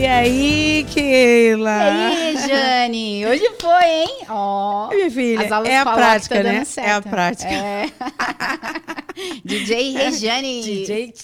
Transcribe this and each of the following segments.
E aí, Keila? E aí, Jane? Hoje foi, hein? Ó. Oh, minha filha, as aulas é a prática, tá né? Certo. É a prática. É. DJ Rejane. DJ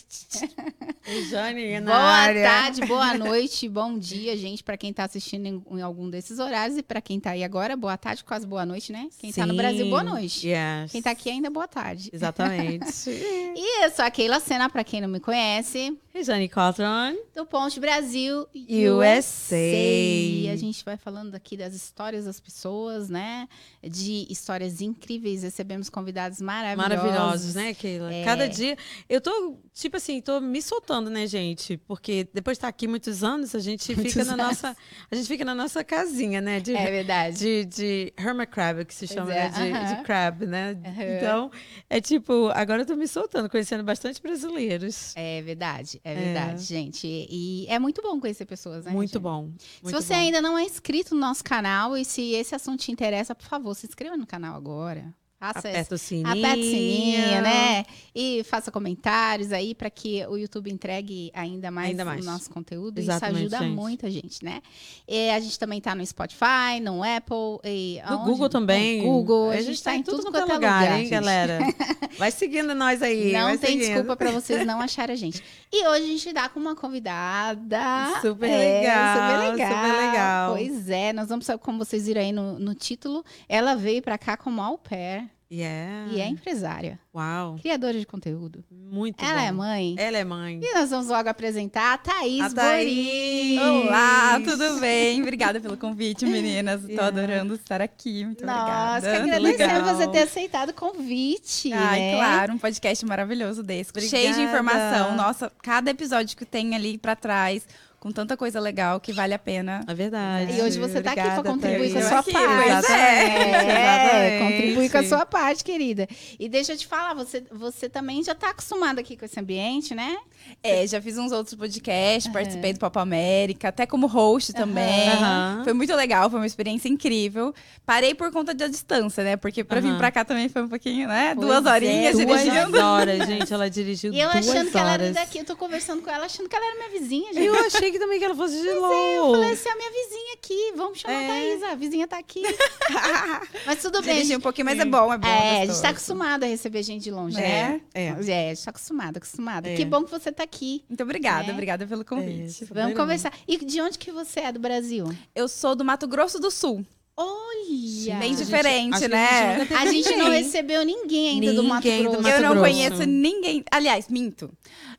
Rejane na Boa área. tarde, boa noite, bom dia, gente, para quem tá assistindo em, em, algum desses horários e para quem tá aí agora, boa tarde, quase boa noite, né? Quem Sim. tá no Brasil, boa noite. Yes. Quem tá aqui ainda, boa tarde. Exatamente. e eu sou a Keila Sena, para quem não me conhece. Rejane Cotton. Do Ponte Brasil USA. E a gente vai falando aqui das histórias das pessoas, né? De histórias incríveis. Recebemos convidados maravilhosos. Maravilhosos, né, Keila? É. Cada dia. Eu tô, tipo assim, tô me soltando, né, gente? Porque depois de estar aqui muitos anos, a gente Muitos fica na anos. nossa. A gente fica na nossa casinha, né? De, É verdade. de, de hermit crab, que se chama, é, né? De, aham. de crab, né? Aham. Então, é tipo, agora eu tô me soltando, conhecendo bastante brasileiros. É verdade, é É. verdade, gente. E é muito bom conhecer pessoas, né? muito gente? bom. Se muito você bom. ainda não é inscrito no nosso canal e se esse assunto te interessa, por favor, se inscreva no canal agora. Faça Aperta o sininho. Aperta o sininho, né? E faça comentários aí para que o YouTube entregue ainda mais, Ainda mais. o nosso conteúdo. Exatamente, Isso ajuda gente. muito a gente, né? E a gente também tá no Spotify, no Apple e No aonde? Google também. No Google, a, gente, tá em tudo, quanto quanto é é lugar, hein, gente. galera? Vai seguindo nós aí. Não tem seguindo. desculpa para vocês não acharem a gente. E hoje a gente dá com uma convidada. Super É, legal, Super legal. super legal. Pois é, nós vamos, como vocês viram aí no, no título, ela veio para cá como au pair Yeah. e é empresária, Uau. criadora de conteúdo. Muito ela bom. é mãe. Ela é mãe. E nós vamos logo apresentar a Thaís, A Thaís. Olá, tudo bem? Obrigada pelo convite, meninas. Tô Yeah. adorando estar aqui. Muito Nossa, obrigada. que Muito agradecemos você ter aceitado o convite. Ai, né? claro, um podcast maravilhoso desse, cheio de Obrigada. informação. Nossa, cada episódio que tem ali pra trás, com tanta coisa legal que vale a pena. É verdade. E hoje você tá aqui para contribuir com a sua Aqui, parte. É, Exatamente. contribuir com a sua parte, querida. E deixa eu te falar, você, você também já tá acostumada aqui com esse ambiente, né? É, já fiz uns outros podcasts, participei do Papo América, até como host também. Aham. Foi muito legal, foi uma experiência incrível. Parei por conta da distância, né? Porque pra vir pra cá também foi um pouquinho, né? Pois Duas é, horinhas Duas dirigindo. horas, gente. Ela dirigiu E eu duas achando que ela era horas. daqui, eu tô conversando com ela achando que ela era minha vizinha, gente. Eu achei que também que ela fosse de Eu LOL. falei assim, a minha vizinha aqui, vamos chamar a É. Thaís, a vizinha tá aqui. Mas tudo bem. Dirigir gente- um pouquinho, mas é bom, é bom. É, a gente tá acostumado a receber gente de longe, É. né? É. É, a gente tá acostumado, acostumado. É. Que bom que você tá aqui. Muito obrigada, É. obrigada pelo convite. É, Vamos Super conversar. E de onde que você é do Brasil? Eu sou do Mato Grosso do Sul. Olha! Bem gente- diferente, acho que a né? gente A gente não Ninguém. recebeu ninguém ainda do Mato Ninguém do Grosso. Mato eu não Grosso. conheço ninguém. Aliás, minto.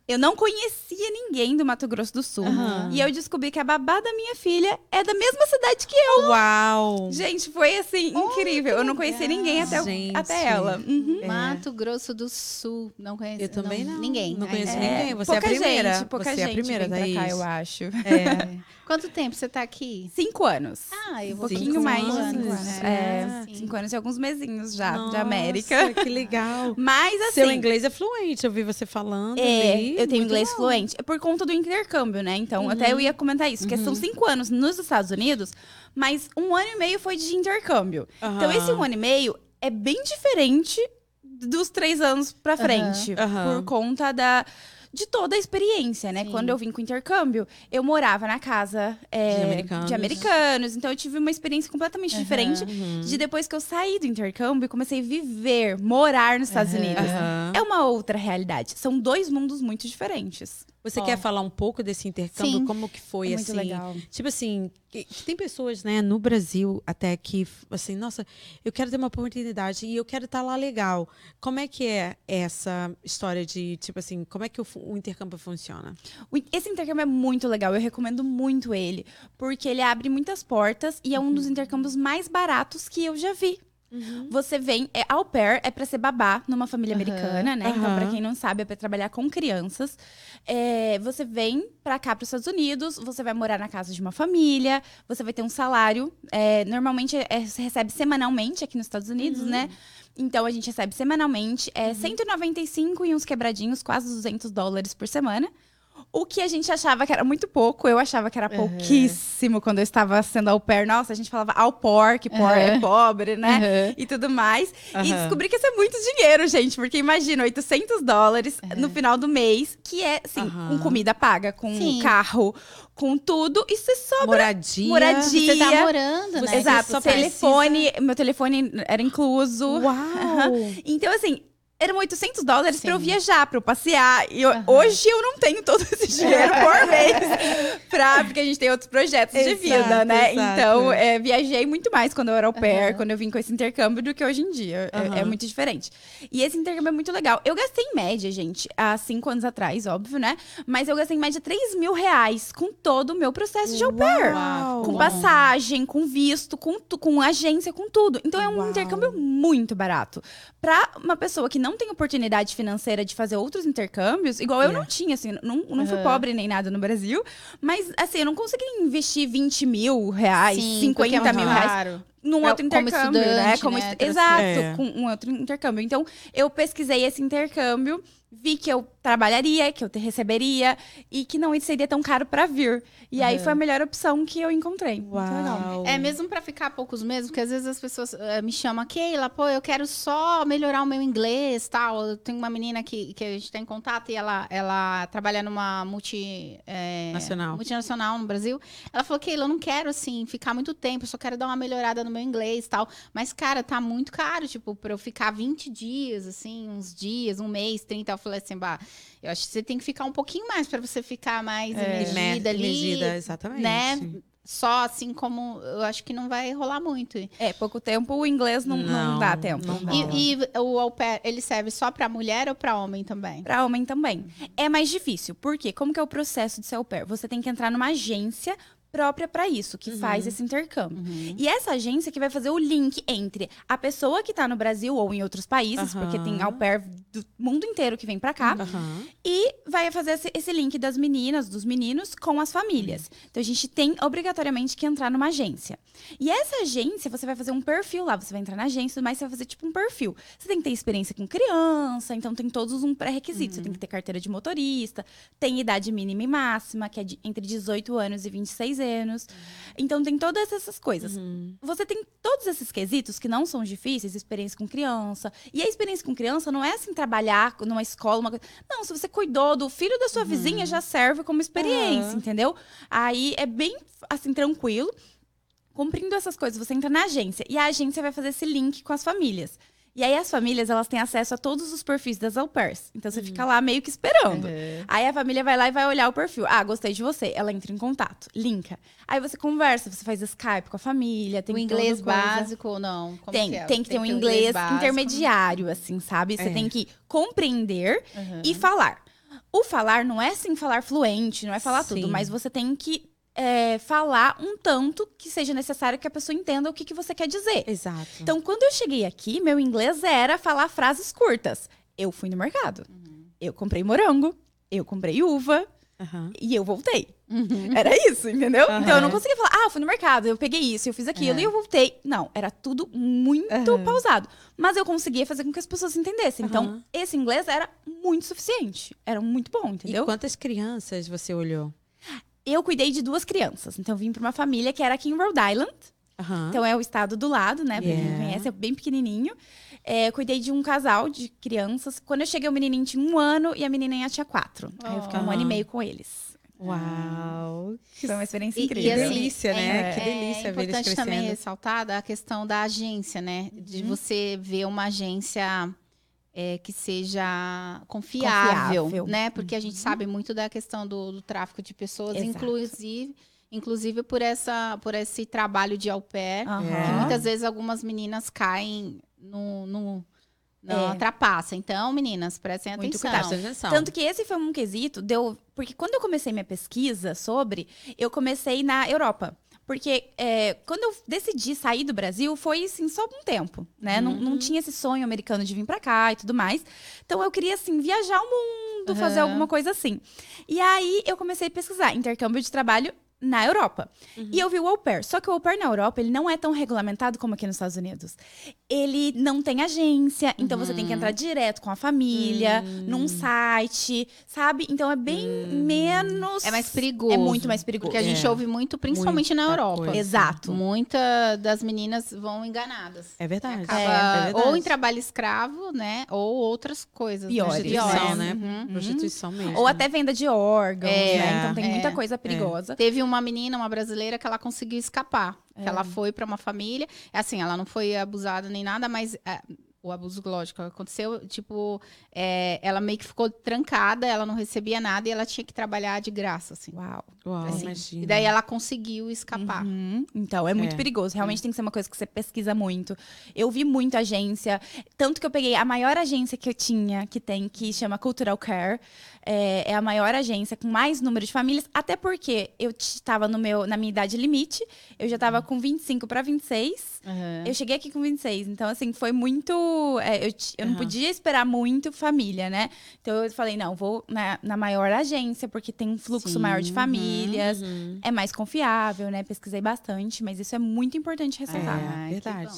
Eu não conhecia ninguém do Mato Grosso do Sul. Aham. E eu descobri que a babá da minha filha é da mesma cidade que eu. Uau! Gente, foi assim, incrível. Eu não conhecia ninguém até, o- Gente. até ela. Uhum. É. Mato Grosso do Sul. Não conheço. Eu também não. Ninguém. Não conheço É. ninguém. Você é a pouca primeira. Gente, pouca Você é a gente primeira, vem pra cá, eu acho. É. Quanto tempo você tá aqui? Cinco anos. Ah, eu Um vou pouquinho Cinco mais de anos. cinco anos. É. É, cinco anos e alguns mesinhos já, de Nossa, América. que legal. Mas assim. Seu inglês é fluente, eu vi você falando. É, ali, eu tenho inglês bom. fluente. É por conta do intercâmbio, né? Então, Uhum. até eu ia comentar isso, porque são cinco anos nos Estados Unidos, mas um ano e meio foi de intercâmbio. Então, Aham. esse um ano e meio é bem diferente dos três anos pra frente. Por conta da. De toda a experiência, né? Sim. Quando eu vim com o intercâmbio, eu morava na casa é, De americanos. de americanos. Então, eu tive uma experiência completamente Aham. diferente Uhum. de depois que eu saí do intercâmbio e comecei a viver, morar nos Estados Aham. Unidos. É uma outra realidade. São dois mundos muito diferentes. Você quer falar um pouco desse intercâmbio? Sim. Como que foi, É assim? legal. Tipo assim, que- que tem pessoas, né, no Brasil até que, assim, nossa, eu quero ter uma oportunidade e eu quero estar lá legal. Como é que é essa história de, tipo assim, como é que o, o intercâmbio funciona? Esse intercâmbio é muito legal, eu recomendo muito ele, porque ele abre muitas portas e é um dos intercâmbios mais baratos que eu já vi. Você vem, é au pair, é pra ser babá numa família Aham. americana, né? Então, Aham. pra quem não sabe, é pra trabalhar com crianças. É, você vem pra cá, pros Estados Unidos, você vai morar na casa de uma família, você vai ter um salário. é, normalmente, é, você recebe semanalmente aqui nos Estados Unidos, né? Então, a gente recebe semanalmente, é 195 e uns quebradinhos, quase 200 dólares por semana. O que a gente achava que era muito pouco, eu achava que era pouquíssimo quando eu estava sendo au pair. Nossa, a gente falava au por, que por é pobre, né? E tudo mais. E descobri que isso é muito dinheiro, gente, porque imagina, 800 dólares no final do mês, que é, assim, com comida paga, com Sim. carro, com tudo. E você sobra Moradia. moradia. Você tá morando, né? Exato, telefone, meu telefone era incluso. Uau! Então, assim, eram 800 dólares pra eu viajar, pra eu passear. E eu- hoje eu não tenho todo esse dinheiro por mês. Pra, porque a gente tem outros projetos de Exato, vida, né? exato. Então, é, viajei muito mais quando eu era au pair, quando eu vim com esse intercâmbio, do que hoje em dia. É- É, Aham. muito diferente. E esse intercâmbio é muito legal. Eu gastei em média, gente, há cinco anos atrás, óbvio, né? Mas eu gastei em média 3 mil reais com todo o meu processo de au pair. Uau! Com passagem, com visto, com, com agência, com tudo. Então é um Uau. intercâmbio muito barato. Pra uma pessoa que não tem oportunidade financeira de fazer outros intercâmbios, igual eu É. não tinha, assim, não, não fui Aham. pobre nem nada no Brasil, mas assim, eu não consegui investir 20 mil reais, Sim, porque é 50 mil muito reais num Pra- outro como intercâmbio, né? Como né? estu- Trouxe- Exato, É. com um outro intercâmbio. Então, eu pesquisei esse intercâmbio, vi que eu trabalharia, que eu te receberia e que não seria tão caro pra vir. E aí foi a melhor opção que eu encontrei. Uau! É mesmo pra ficar poucos meses, porque às vezes as pessoas eh, me chamam, Keila, pô, eu quero só melhorar o meu inglês, tal. Eu tenho uma menina que, que a gente tem contato e ela, ela trabalha numa multi, eh, Nacional. multinacional no Brasil. Ela falou, Keila, eu não quero, assim, ficar muito tempo, eu só quero dar uma melhorada no meu inglês, tal. Mas, cara, tá muito caro, tipo, pra eu ficar 20 dias, assim, uns dias, um mês, 30. Eu falei assim, bah, eu acho que você tem que ficar um pouquinho mais pra você ficar mais imergida ali. Medida, exatamente. né? Só assim como eu acho que não vai rolar muito. E, É, pouco tempo, o inglês não, não, Não, dá tempo. não dá. e o au pair, ele serve só pra mulher ou pra homem também? Pra homem também. É mais difícil. Por quê? Como que é o processo de ser au pair? Você tem que entrar numa agência própria pra isso, que faz esse intercâmbio. E essa agência que vai fazer o link entre a pessoa que tá no Brasil ou em outros países, Aham. porque tem au pair do mundo inteiro que vem pra cá, e vai fazer esse, esse link das meninas, dos meninos com as famílias. Então a gente tem obrigatoriamente que entrar numa agência. E essa agência, você vai fazer um perfil lá, você vai entrar na agência, mas você vai fazer tipo um perfil. Você tem que ter experiência com criança, então tem todos um pré-requisito. Você tem que ter carteira de motorista, tem idade mínima e máxima, que é de- entre 18 anos e 26 anos. Então tem todas essas coisas. Você tem todos esses quesitos que não são difíceis, experiência com criança. E a experiência com criança não é assim trabalhar numa escola, uma. Não, se você cuidou do filho da sua vizinha, já serve como experiência, Aham. entendeu? Aí é bem assim tranquilo. Cumprindo essas coisas, você entra na agência e a agência vai fazer esse link com as famílias. E aí as famílias, elas têm acesso a todos os perfis das au pairs. Então você fica lá meio que esperando. Aí a família vai lá e vai olhar o perfil. Ah, gostei de você. Ela entra em contato, linka. Aí você conversa, você faz Skype com a família, tem o inglês básico ou não? Como Tem, é? tem que ter um inglês, básico. intermediário, assim, sabe? Você É. tem que compreender Uhum. e falar. O falar não é assim falar fluente, não é falar Sim. tudo, mas você tem que é, falar um tanto que seja necessário que a pessoa entenda o que, que você quer dizer. Exato. Então, quando eu cheguei aqui, meu inglês era falar frases curtas. Eu fui no mercado. Eu comprei morango, eu comprei uva Aham. e eu voltei. Uhum. Era isso, entendeu? Aham. Então eu não conseguia falar, ah, eu fui no mercado, eu peguei isso, eu fiz aquilo e eu voltei. Não, era tudo muito pausado. Mas eu conseguia fazer com que as pessoas entendessem. Então, esse inglês era muito suficiente. Era muito bom, E entendeu? quantas crianças você olhou? Eu cuidei de duas crianças. Então, eu vim pra uma família que era aqui em Rhode Island. Aham. Então, é o estado do lado, né? Pra quem Yeah. não conhece, é bem pequenininho. É, eu cuidei de um casal de crianças. Quando eu cheguei, o menininho tinha um ano e a menininha tinha quatro. Aí eu fiquei um Oh. ano e meio com eles. Uau. Foi uma experiência E- incrível. Que assim, delícia, né? Que delícia é ver eles importante também crescendo. ressaltar da questão da agência, né? De Uhum. você ver uma agência é, que seja confiável, Confiável. né? Porque a gente sabe muito da questão do, do tráfico de pessoas, Exato. inclusive, inclusive por, essa, por esse trabalho de au pair, Aham. que muitas vezes algumas meninas caem no, no, na É. trapaça. Então, meninas, prestem Muito atenção. cuidado. Atenção. Tanto que esse foi um quesito, deu. Porque quando eu comecei minha pesquisa sobre, eu comecei na Europa. Porque é, quando eu decidi sair do Brasil, foi assim, só um tempo, né? Não, não tinha esse sonho americano de vir pra cá e tudo mais. Então eu queria, assim, viajar o mundo, fazer Aham. alguma coisa assim. E aí eu comecei a pesquisar intercâmbio de trabalho na Europa. Uhum. E eu vi o au pair. Só que o au pair na Europa, ele não é tão regulamentado como aqui nos Estados Unidos. Ele não tem agência, então você tem que Uhum. entrar direto com a família, Hum. num site, sabe? Então é bem menos... É mais perigoso. É muito mais perigoso. Porque a gente É. ouve muito, principalmente na Muita Europa. coisa. Exato. Muitas das meninas vão enganadas. É verdade. Acaba É verdade. ou em trabalho escravo, né? Ou outras coisas. Piores. Né? Prostituição, Piores. né? Uhum. Prostituição mesmo. Ou até venda de órgãos, É, né? Então tem é, muita coisa perigosa. Teve uma menina, uma brasileira, que ela conseguiu escapar. Que É. ela foi pra uma família. Assim, ela não foi abusada nem nada, mas é, o abuso, lógico, aconteceu. Tipo, é, ela meio que ficou trancada, ela não recebia nada e ela tinha que trabalhar de graça, assim. Uau. Uau, Assim, imagina. E daí ela conseguiu escapar. Uhum. Então, é muito É. perigoso. Realmente tem que ser uma coisa que você pesquisa muito. Eu vi muito agência. Tanto que eu peguei a maior agência que eu tinha, que tem, que chama Cultural Care. É, é a maior agência com mais número de famílias. Até porque eu estava no meu, na minha idade limite. Eu já estava com 25 para 26. Uhum. Eu cheguei aqui com 26. Então, assim, foi muito. é, eu eu não Aham. podia esperar muito família, né? Então, eu falei, não, vou na, na maior agência, porque tem um fluxo Sim, maior de uhum, famílias Uhum. é mais confiável, né? Pesquisei bastante, mas isso é muito importante ressaltar. É, que verdade.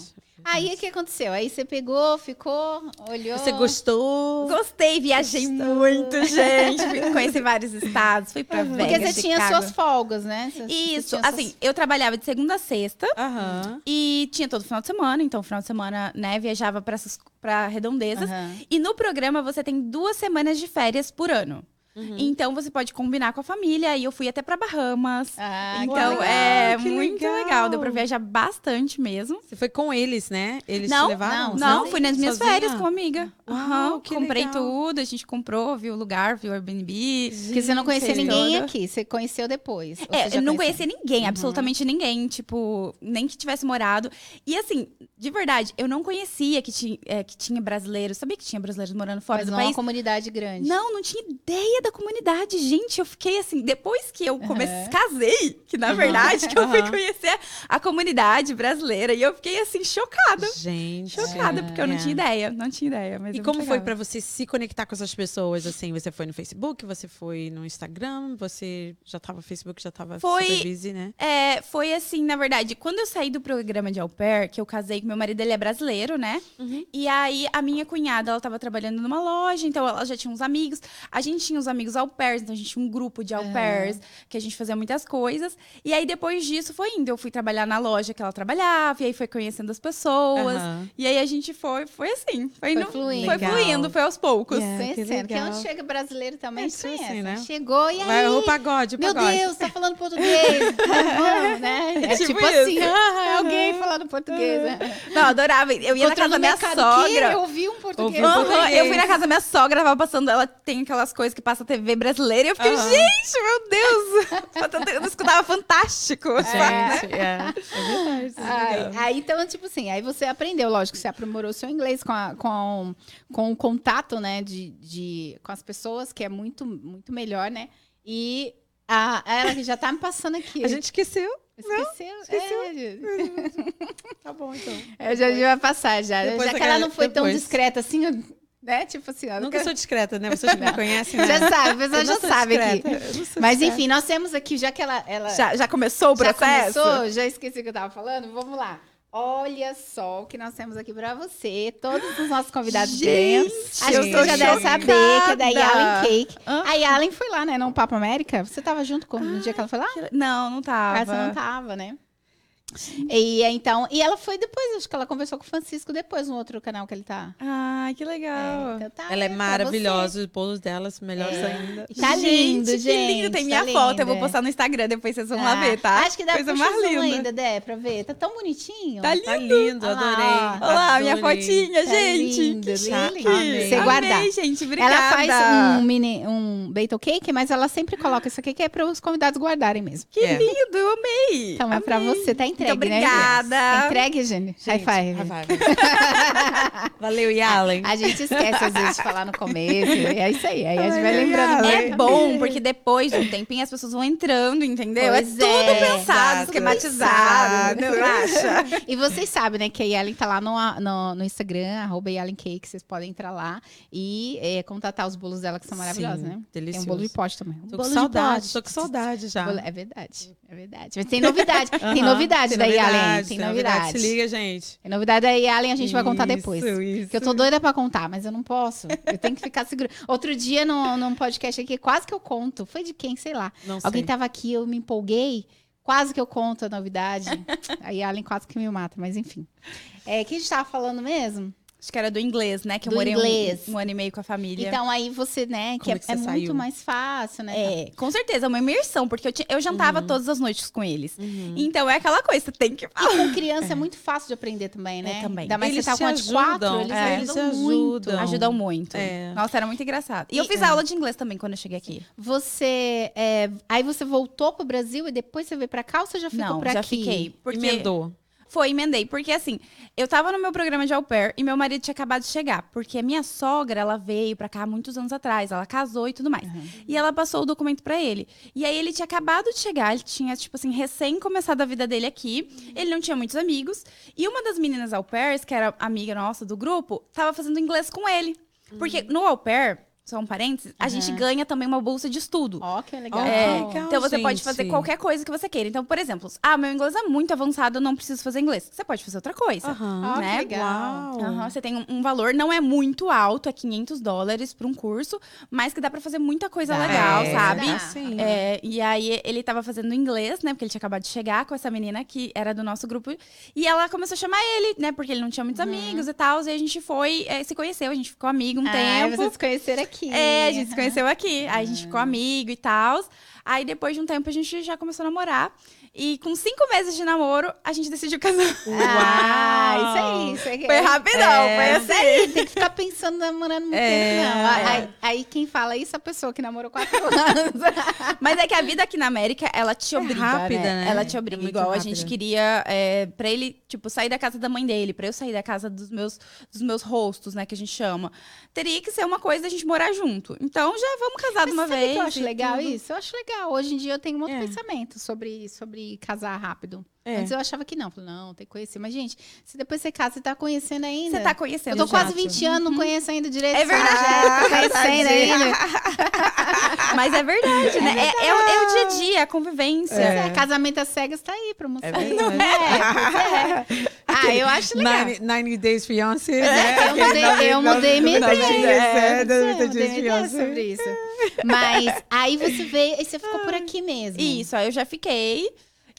Aí o que aconteceu? Aí você pegou, ficou, olhou. Você gostou? Gostei, viajei muito, gente. Fui- Conheci vários estados, fui pra Vegas, Porque você tinha Chicago. suas folgas, né? Você- você Isso, tinha suas- assim, eu trabalhava de segunda a sexta Aham. e tinha todo final de semana, então final de semana, né, viajava para para redondezas. Aham. E no programa você tem duas semanas de férias por ano. Uhum. Então você pode combinar com a família e eu fui até pra Bahamas. Ah, então legal, é que muito legal. legal. deu pra viajar bastante mesmo. Você foi com eles, né? Eles Não, te levaram? Não, sozinha? fui nas minhas Sozinha? férias com uma amiga. Uau, Aham, que comprei legal. tudo, a gente comprou, viu o lugar, viu o Airbnb. Porque você não conhecia ninguém aqui, você conheceu depois. É, já eu não conhecia? ninguém, Uhum. absolutamente ninguém, tipo, nem que tivesse morado. E assim, de verdade, eu não conhecia que, tinha é, que tinha brasileiros, sabia que tinha brasileiros morando fora Mas do não é uma país. comunidade grande. Não, não tinha ideia da comunidade, gente. Eu fiquei assim, depois que eu comecei, Uhum. casei, que na verdade que eu fui conhecer a comunidade brasileira. E eu fiquei assim, chocada. Gente. Chocada, porque eu não É. tinha ideia. Não tinha ideia. Mas E é como foi pra você se conectar com essas pessoas? Assim, você foi no Facebook, você foi no Instagram, você já tava no Facebook, já tava Foi- super busy, né? É, foi assim, na verdade, quando eu saí do programa de au pair, que eu casei com meu marido, ele é brasileiro, né? Uhum. E aí, a minha cunhada, ela tava trabalhando numa loja, então ela já tinha uns amigos. A gente tinha uns amigos au pairs, então a gente tinha um grupo de au pairs, que a gente fazia muitas coisas. E aí, depois disso, foi indo. Eu fui trabalhar na loja que ela trabalhava, e aí foi conhecendo as pessoas. Aham. E aí, a gente foi, foi assim. Foi, indo- fluindo. Foi Legal. fluindo, foi aos poucos. Yeah. que Conhecendo. Que, legal. onde chega brasileiro também, É, a gente tipo assim, conhece. né? Chegou e aí? Vai, o pagode, o Meu pagode. Deus, tá falando português. Vamos, né? É Tipo tipo, assim, ah, é alguém falando português. Né? Não, adorava. Eu ia na Encontrou casa da minha mercado, "Que? sogra. Eu ouvi um português. Ouvi um português. eu fui na casa da minha sogra, tava passando, ela tem aquelas coisas que passa TV brasileira, e eu fiquei, Aham. gente, meu Deus! eu escutava fantástico. Gente, é. É verdade. isso é Ai, legal. aí, então, tipo assim, aí você aprendeu, lógico, você aprimorou seu inglês com, a- com, com o contato, né, de, de, com as pessoas, que é muito, muito melhor, né? E a, ela que já tá me passando aqui. A gente esqueceu. esqueceu. esqueceu. É. Tá bom, então. eu já vai passar já. Depois já que ela não foi tão depois. discreta assim, né? Tipo assim, Nunca sou discreta, né? Vocês me conhecem, né? Já sabe, não já sabe aqui. discreta, sou Mas enfim, nós temos aqui, já que ela, ela Já, já começou o já processo? começou, já esqueci o que eu tava falando, vamos lá. Olha só o que nós temos aqui pra você. Todos os nossos convidados. Gente, que tô você já deve saber que é da Yalen Cake. Hã? A Yalen foi lá, né? No Papo América. Você tava junto com no dia que ela foi lá? Não, não Ah, tava. você não tava, né? E é, então, e ela foi depois, acho que ela conversou com o Francisco depois no outro canal que ele tá. Ai, que legal. É, então tá, Ela é maravilhosa, os bolos delas melhores É. ainda. Tá lindo, que gente, lindo. Tem tá minha lindo, foto, eu vou postar no Instagram, depois vocês vão lá Ah, ver, tá? Acho que dá Coisa mais linda. ainda, Dé, pra ver. Tá tão bonitinho. Tá Tá lindo, Ah, adorei. Olha lá, minha fotinha, Tá gente. lindo, que lindo. chique. Amei. Você guardar. Amei, gente. Obrigada. Ela faz um mini um cake, mas ela sempre coloca isso aqui que é para os convidados guardarem mesmo. Que É. lindo, eu amei. Então é pra Amei. você, tá? Entregue, Muito né? obrigada. Tá entregue, Jenny. High Gente, five. high five. Valeu, Yalen. A gente esquece às vezes de falar no começo. É isso aí. Aí a gente vai Ai, lembrando. né? É bom, porque depois de um tempinho as pessoas vão entrando, entendeu? Pois é tudo é, pensado, exato, esquematizado. Não acha? E vocês sabem, né, que a Yalen tá lá no, no, no Instagram, arroba Yalen Cake, vocês podem entrar lá e é, contatar os bolos dela, que são maravilhosos, Sim, né? delicioso. Tem um bolo de pote também. Um Tô bolo com de saudade, pote. tô com saudade já. É verdade, é verdade. Mas tem novidade, tem Aham, novidade da Yalen, tem novidade. Se liga, gente. Tem novidade da Yalen, a gente vai contar depois. Isso, isso. Que eu tô doida pra contar, mas eu não posso. Eu tenho que ficar segura. Outro dia, no, num podcast aqui, quase que eu conto. Foi de quem? Sei lá. Não Alguém sei. tava aqui, eu me empolguei. Quase que eu conto a novidade. Aí a Allen quase que me mata, mas enfim. É, o que a gente tava falando mesmo? Acho que era do inglês, né? Que eu Do morei um- inglês. Um, ano e meio com a família. Então aí você, né, que Como é, é que você é muito mais fácil, né? É, com certeza, uma imersão, porque eu, ti- eu jantava todas as noites com eles. Uhum. Então é aquela coisa, você tem que E com criança é. muito fácil de aprender também, né? É, também. Ainda mais Eles você tá com uma de quatro, ajudam, eles é, ajudam eles muito. ajudam. ajudam muito. É. Nossa, era muito engraçado. E, eu E- fiz é. aula de inglês também quando eu cheguei aqui. Você, é, aí você voltou pro Brasil e depois você veio pra cá ou você já ficou Não, por já aqui? fiquei. Porque Emendou. Foi, emendei. Porque assim, eu tava no meu programa de au pair e meu marido tinha acabado de chegar. Porque a minha sogra, ela veio pra cá muitos anos atrás. Ela casou e tudo mais. E ela passou o documento pra ele. E aí ele tinha acabado de chegar. Ele tinha, tipo assim, recém começado a vida dele aqui. Ele não tinha muitos amigos. E uma das meninas au pairs, que era amiga nossa do grupo, tava fazendo inglês com ele. Porque no au pair, só um parênteses, a gente ganha também uma bolsa de estudo. Ó, que legal. É, legal, então você pode gente. fazer qualquer coisa que você queira. Então, por exemplo, ah, meu inglês é muito avançado, eu não preciso fazer inglês. Você pode fazer outra coisa. Aham. Ó, que legal. Aham, você tem um, um valor, não é muito alto, é 500 dólares para um curso, mas que dá para fazer muita coisa Dá. legal, É, sabe? dá. Sim. É, e aí ele tava fazendo inglês, né? Porque ele tinha acabado de chegar com essa menina que era do nosso grupo. E ela começou a chamar ele, né? Porque ele não tinha muitos amigos e tal. E a gente foi, é, se conheceu, a gente ficou amigo um Ah, tempo. vocês se conheceram aqui. É, a gente se conheceu aqui. Aí a gente ficou amigo e tal. Aí depois de um tempo a gente já começou a namorar. E com cinco meses de namoro, a gente decidiu casar. Ah, isso aí. Isso aí. Foi rapidão, É, foi Isso assim. aí, tem que ficar pensando namorando muito É, tempo, não. é. Aí, aí quem fala isso é a pessoa que namorou quatro anos. Mas é que a vida aqui na América, ela te É obriga, rápida, né? né? Ela te É obriga. Igual a gente queria, é, pra ele, tipo, sair da casa da mãe dele, pra eu sair da casa dos meus, dos meus rostos, né, que a gente chama. Teria que ser uma coisa da gente morar junto. Então, já vamos casar de uma Sabe vez. que eu acho legal tudo. isso? Eu acho legal. Hoje em dia eu tenho um outro É. pensamento sobre, sobre casar rápido. É. Antes eu achava que não. Falei, não, tem que conhecer. Mas, gente, se depois você casa, você tá conhecendo ainda. Você tá Eu conhecendo tô quase Jato. 20 anos, não conheço ainda direito. É verdade. projeto, tô conhecendo ainda. Mas é verdade, né? É, é o, é o dia a dia, a convivência. É. casamento às cegas tá aí pra mostrar. É verdade. É, pois é. Ah, eu acho legal. 90, 90 Days Fiancé, É, né? eu mudei, eu mudei minha Não, ideia. não, é, É, não, eu não, mudei não, minha ideia não, sobre isso. Mas aí você veio e você ficou por aqui mesmo. Isso, aí eu já fiquei.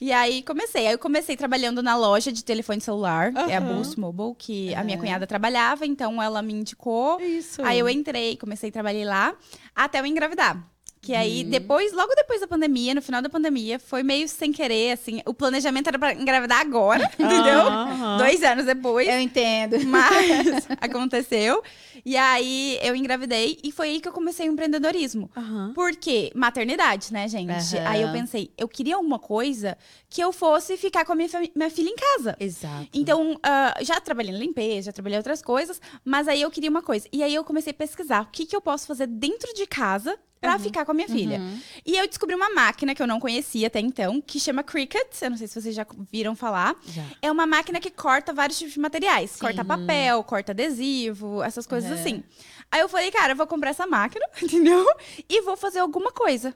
E aí comecei. Aí eu comecei trabalhando na loja de telefone celular, é a. Boost Mobile, que a minha cunhada trabalhava, então ela me indicou. Isso. Aí eu entrei, comecei a trabalhar lá, até eu engravidar. Que Uhum. aí, depois, logo depois da pandemia, no final da pandemia, foi meio sem querer, assim. O planejamento era pra engravidar agora, entendeu? Aham. Dois anos depois. Eu entendo. Mas aconteceu. E aí eu engravidei e foi aí que eu comecei o empreendedorismo. Aham. Por quê? Maternidade, né, gente? Aham. Aí eu pensei, eu queria alguma coisa que eu fosse ficar com a minha, minha filha em casa. Exato. Então, ah, já trabalhei na limpeza, já trabalhei em outras coisas, mas aí eu queria uma coisa. E aí eu comecei a pesquisar o que, que eu posso fazer dentro de casa pra ficar com a minha filha. E eu descobri uma máquina que eu não conhecia até então, que chama Cricut. Eu não sei se vocês já viram falar. Já. É uma máquina que corta vários tipos de materiais. Corta papel, corta adesivo, essas coisas Uhum. assim. Aí eu falei, cara, eu vou comprar essa máquina, entendeu? E vou fazer alguma coisa.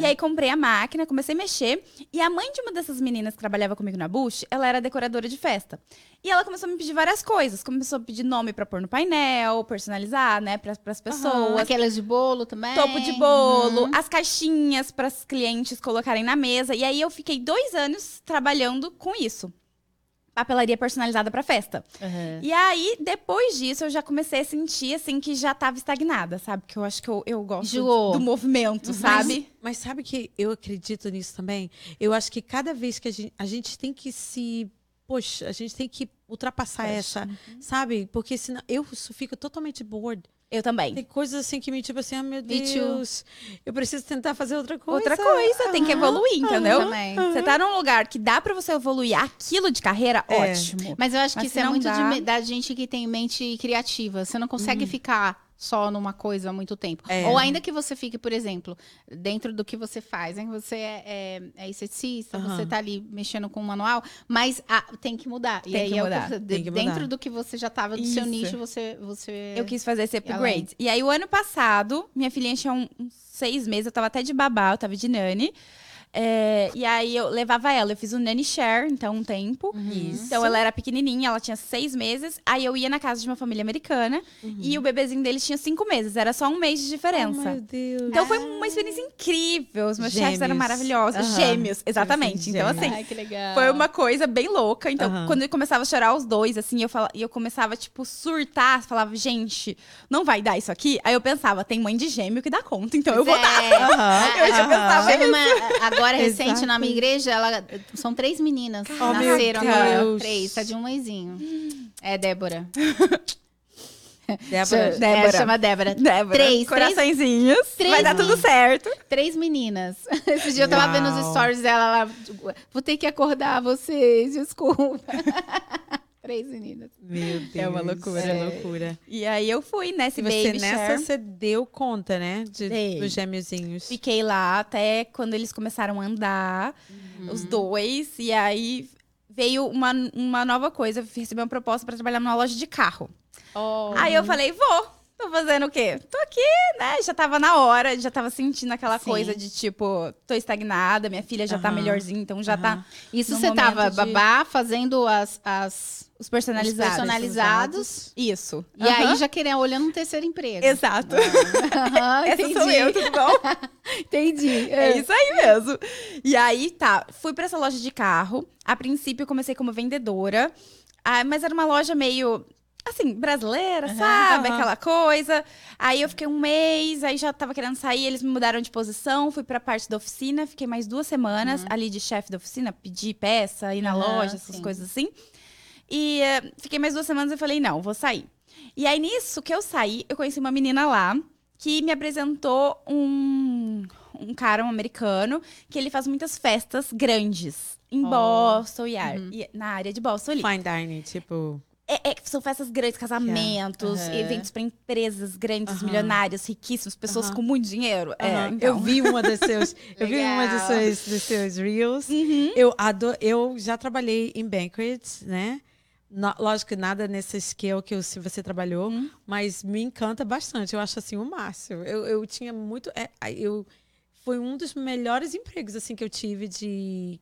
E aí comprei a máquina, comecei a mexer. E a mãe de uma dessas meninas que trabalhava comigo na Bush, ela era decoradora de festa. E ela começou a me pedir várias coisas. Começou a pedir nome pra pôr no painel, personalizar, né, pras, pras pessoas. Aquelas de bolo também. Topo de bolo, as caixinhas para os clientes colocarem na mesa. E aí eu fiquei dois anos trabalhando com isso. Papelaria personalizada para festa. Uhum. E aí, depois disso, eu já comecei a sentir, assim, que já tava estagnada, sabe? Que eu acho que eu, eu gosto do movimento, sabe? Mas sabe que eu acredito nisso também? Eu acho que cada vez que a gente, a gente tem que se. Poxa, a gente tem que ultrapassar essa, sabe? Porque senão eu fico totalmente bored. Eu também. Tem coisas assim que me, tipo assim, ah, meu. Deus, eu preciso tentar fazer outra coisa. Outra coisa, tem que evoluir, entendeu? Também. Você tá num lugar que dá pra você evoluir aquilo de carreira, É. ótimo. Mas eu acho que Mas isso se é muito de dá- me- da gente que tem mente criativa. Você não consegue ficar só numa coisa há muito tempo. É. Ou ainda que você fique, por exemplo, dentro do que você faz, hein? Você é, é, é esteticista, Aham. você tá ali mexendo com o manual, mas ah, tem que mudar. e Tem aí que é mudar, tem que dentro mudar. do que você já tava do seu Isso. nicho, você. você... Eu quis fazer esse além. upgrade. E aí, o ano passado, minha filhinha tinha uns seis meses, eu tava até de babá, eu tava de nani. É, e aí eu levava ela, eu fiz um nanny share, então um tempo. Isso. Então ela era pequenininha, ela tinha seis meses. Aí eu ia na casa de uma família americana e o bebezinho deles tinha cinco meses. Era só um mês de Oh, diferença. meu Deus. então foi uma experiência incrível. Os meus chefes eram Gêmeos. maravilhosos. Aham. Gêmeos, exatamente. Então, Gêmeos. assim, Ai, que legal. foi uma coisa bem louca. Então, quando eu começava a chorar os dois, assim, eu, fala, e eu começava, tipo, surtar, falava, gente, não vai dar isso aqui? Aí eu pensava, tem mãe de gêmeo que dá conta, então eu vou dar. É. Aham, Eu já pensava uma, agora recente Exato. na minha igreja, ela, são três meninas. Oh, nasceram agora. Deus. Três, tá de um mêsinho. É Débora. Débora. Débora. É, chama Débora. Débora, Três, coraçõezinhos. três vai dar tudo meninas. certo. Três meninas. Esse dia eu tava vendo os Uau. stories dela lá. tipo, Vou ter que acordar vocês, desculpa. Três meninas. Meu Deus. É uma loucura. É loucura. E aí eu fui nesse E você baby nessa, share. você deu conta, né? De, Dei. dos gêmeozinhos. Fiquei lá até quando eles começaram a andar, os dois. E aí veio uma, uma nova coisa. Eu recebi uma proposta pra trabalhar numa loja de carro. Oh. Aí eu falei, vou. Tô fazendo o quê? Tô aqui, né? Já tava na hora, já tava sentindo aquela Sim. coisa de tipo, tô estagnada, minha filha já tá Aham. melhorzinha, então já tá Isso você tava de- babá fazendo as, as os os personalizados. personalizados. Isso. E aí já querendo olhando um terceiro emprego. Exato. Aham, Essa entendi. sou eu, tudo bom? Entendi. É isso aí mesmo. E aí, tá, fui pra essa loja de carro. A princípio, eu comecei como vendedora. Ah, mas era uma loja meio, assim, brasileira, sabe? Aquela coisa. Aí eu fiquei um mês, aí já tava querendo sair, eles me mudaram de posição, fui pra parte da oficina, fiquei mais duas semanas ali de chefe da oficina, pedir peça, ir na loja, essas sim. coisas assim. E eh, fiquei mais duas semanas e falei, não, vou sair. E aí, nisso que eu saí, eu conheci uma menina lá que me apresentou um, um cara, um americano, que ele faz muitas festas grandes em Oh. Boston e, ar- e na área de Boston ali. Fine dining, tipo. É, é são festas grandes, casamentos, Aham. eventos para empresas grandes, Aham. milionárias, riquíssimas, pessoas Aham. com muito dinheiro. É, então. Eu vi uma dos seus. eu vi uma dos seus, dos seus reels. Uhum. Eu, ado, eu já trabalhei em banquets, né? Na- lógico que nada nesse scale que se você trabalhou, Uhum. mas me encanta bastante. Eu acho assim o máximo. Eu, eu tinha muito. é, eu, foi um dos melhores empregos assim que eu tive de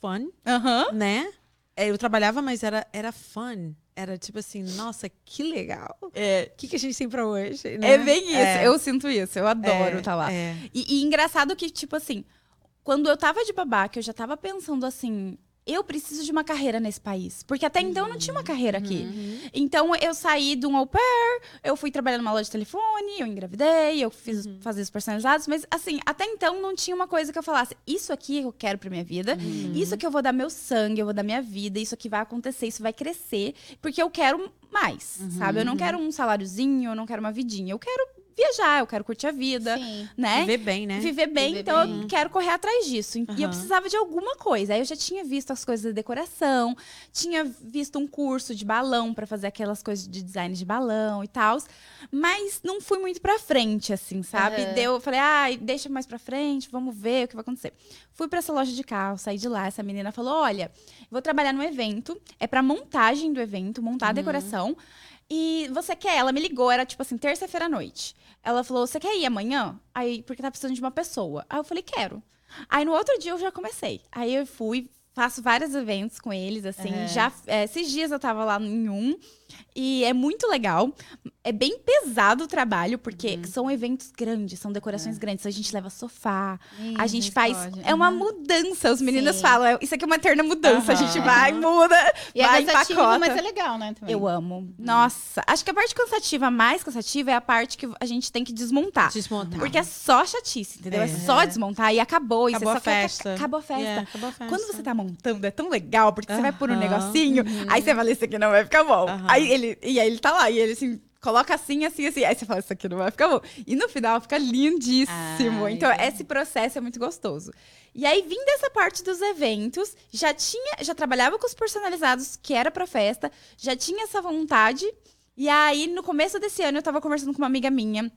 fun, Aham. né? É, Eu trabalhava, mas era, era fun. Era tipo assim, nossa, que legal. É. O que, que a gente tem pra hoje? né? É bem isso. É, Eu sinto isso. Eu adoro é, estar lá. é. E, e engraçado que, tipo assim, quando eu tava de babá, que eu já tava pensando assim, eu preciso de uma carreira nesse país. Porque até então eu não tinha uma carreira aqui. Uhum. Então eu saí de um au pair, eu fui trabalhar numa loja de telefone, eu engravidei, eu fiz Uhum. fazer os personalizados, mas assim, até então não tinha uma coisa que eu falasse, isso aqui eu quero pra minha vida, Uhum. isso aqui eu vou dar meu sangue, eu vou dar minha vida, isso aqui vai acontecer, isso vai crescer, porque eu quero mais, Uhum. sabe? Eu não quero um saláriozinho, eu não quero uma vidinha, eu quero viajar, eu quero curtir a vida, Sim. né? Viver bem, né? Viver bem, Viver então bem. eu quero correr atrás disso. E eu precisava de alguma coisa. Aí eu já tinha visto as coisas da decoração, tinha visto um curso de balão pra fazer aquelas coisas de design de balão e tal. Mas não fui muito pra frente, assim, sabe? Aham. Deu, eu falei, ai, deixa mais pra frente, vamos ver o que vai acontecer. Fui pra essa loja de carro, saí de lá. Essa menina falou: olha, vou trabalhar no evento, é pra montagem do evento, montar a decoração. E você quer? Ela me ligou, era tipo assim, terça-feira à noite. Ela falou: Você quer ir amanhã? Aí, porque tá precisando de uma pessoa. Aí eu falei: Quero. Aí no outro dia eu já comecei. Aí eu fui, faço vários eventos com eles, assim. Aham. Já, é, esses dias eu tava lá em um. E é muito legal. É bem pesado o trabalho, porque são eventos grandes, são decorações grandes. A gente leva sofá, Ih, a gente faz. pode. É uma Uhum. mudança. Os meninos Sim. falam, "É- isso aqui é uma eterna mudança. A gente vai, muda, E é vai, cansativo, empacota. mas é legal, né? Também. Eu amo. Nossa, acho que a parte cansativa, mais cansativa, é a parte que a gente tem que desmontar. Desmontar. Porque é só chatice, entendeu? É, É. só desmontar e acabou. E Acabou a só quer- festa. Acabou a festa. É, acabou a festa. Quando você tá montando, é tão legal, porque você vai pôr um negocinho, aí você fala, isso aqui não vai ficar bom. Aham. Aí ele, e aí ele tá lá, e ele assim, coloca assim, assim, assim. Aí você fala, isso aqui não vai ficar bom. E no final fica lindíssimo. Ai, então, esse processo é muito gostoso. E aí, vim dessa parte dos eventos, já tinha, já trabalhava com os personalizados, que era pra festa, já tinha essa vontade. E aí, no começo desse ano, eu tava conversando com uma amiga minha.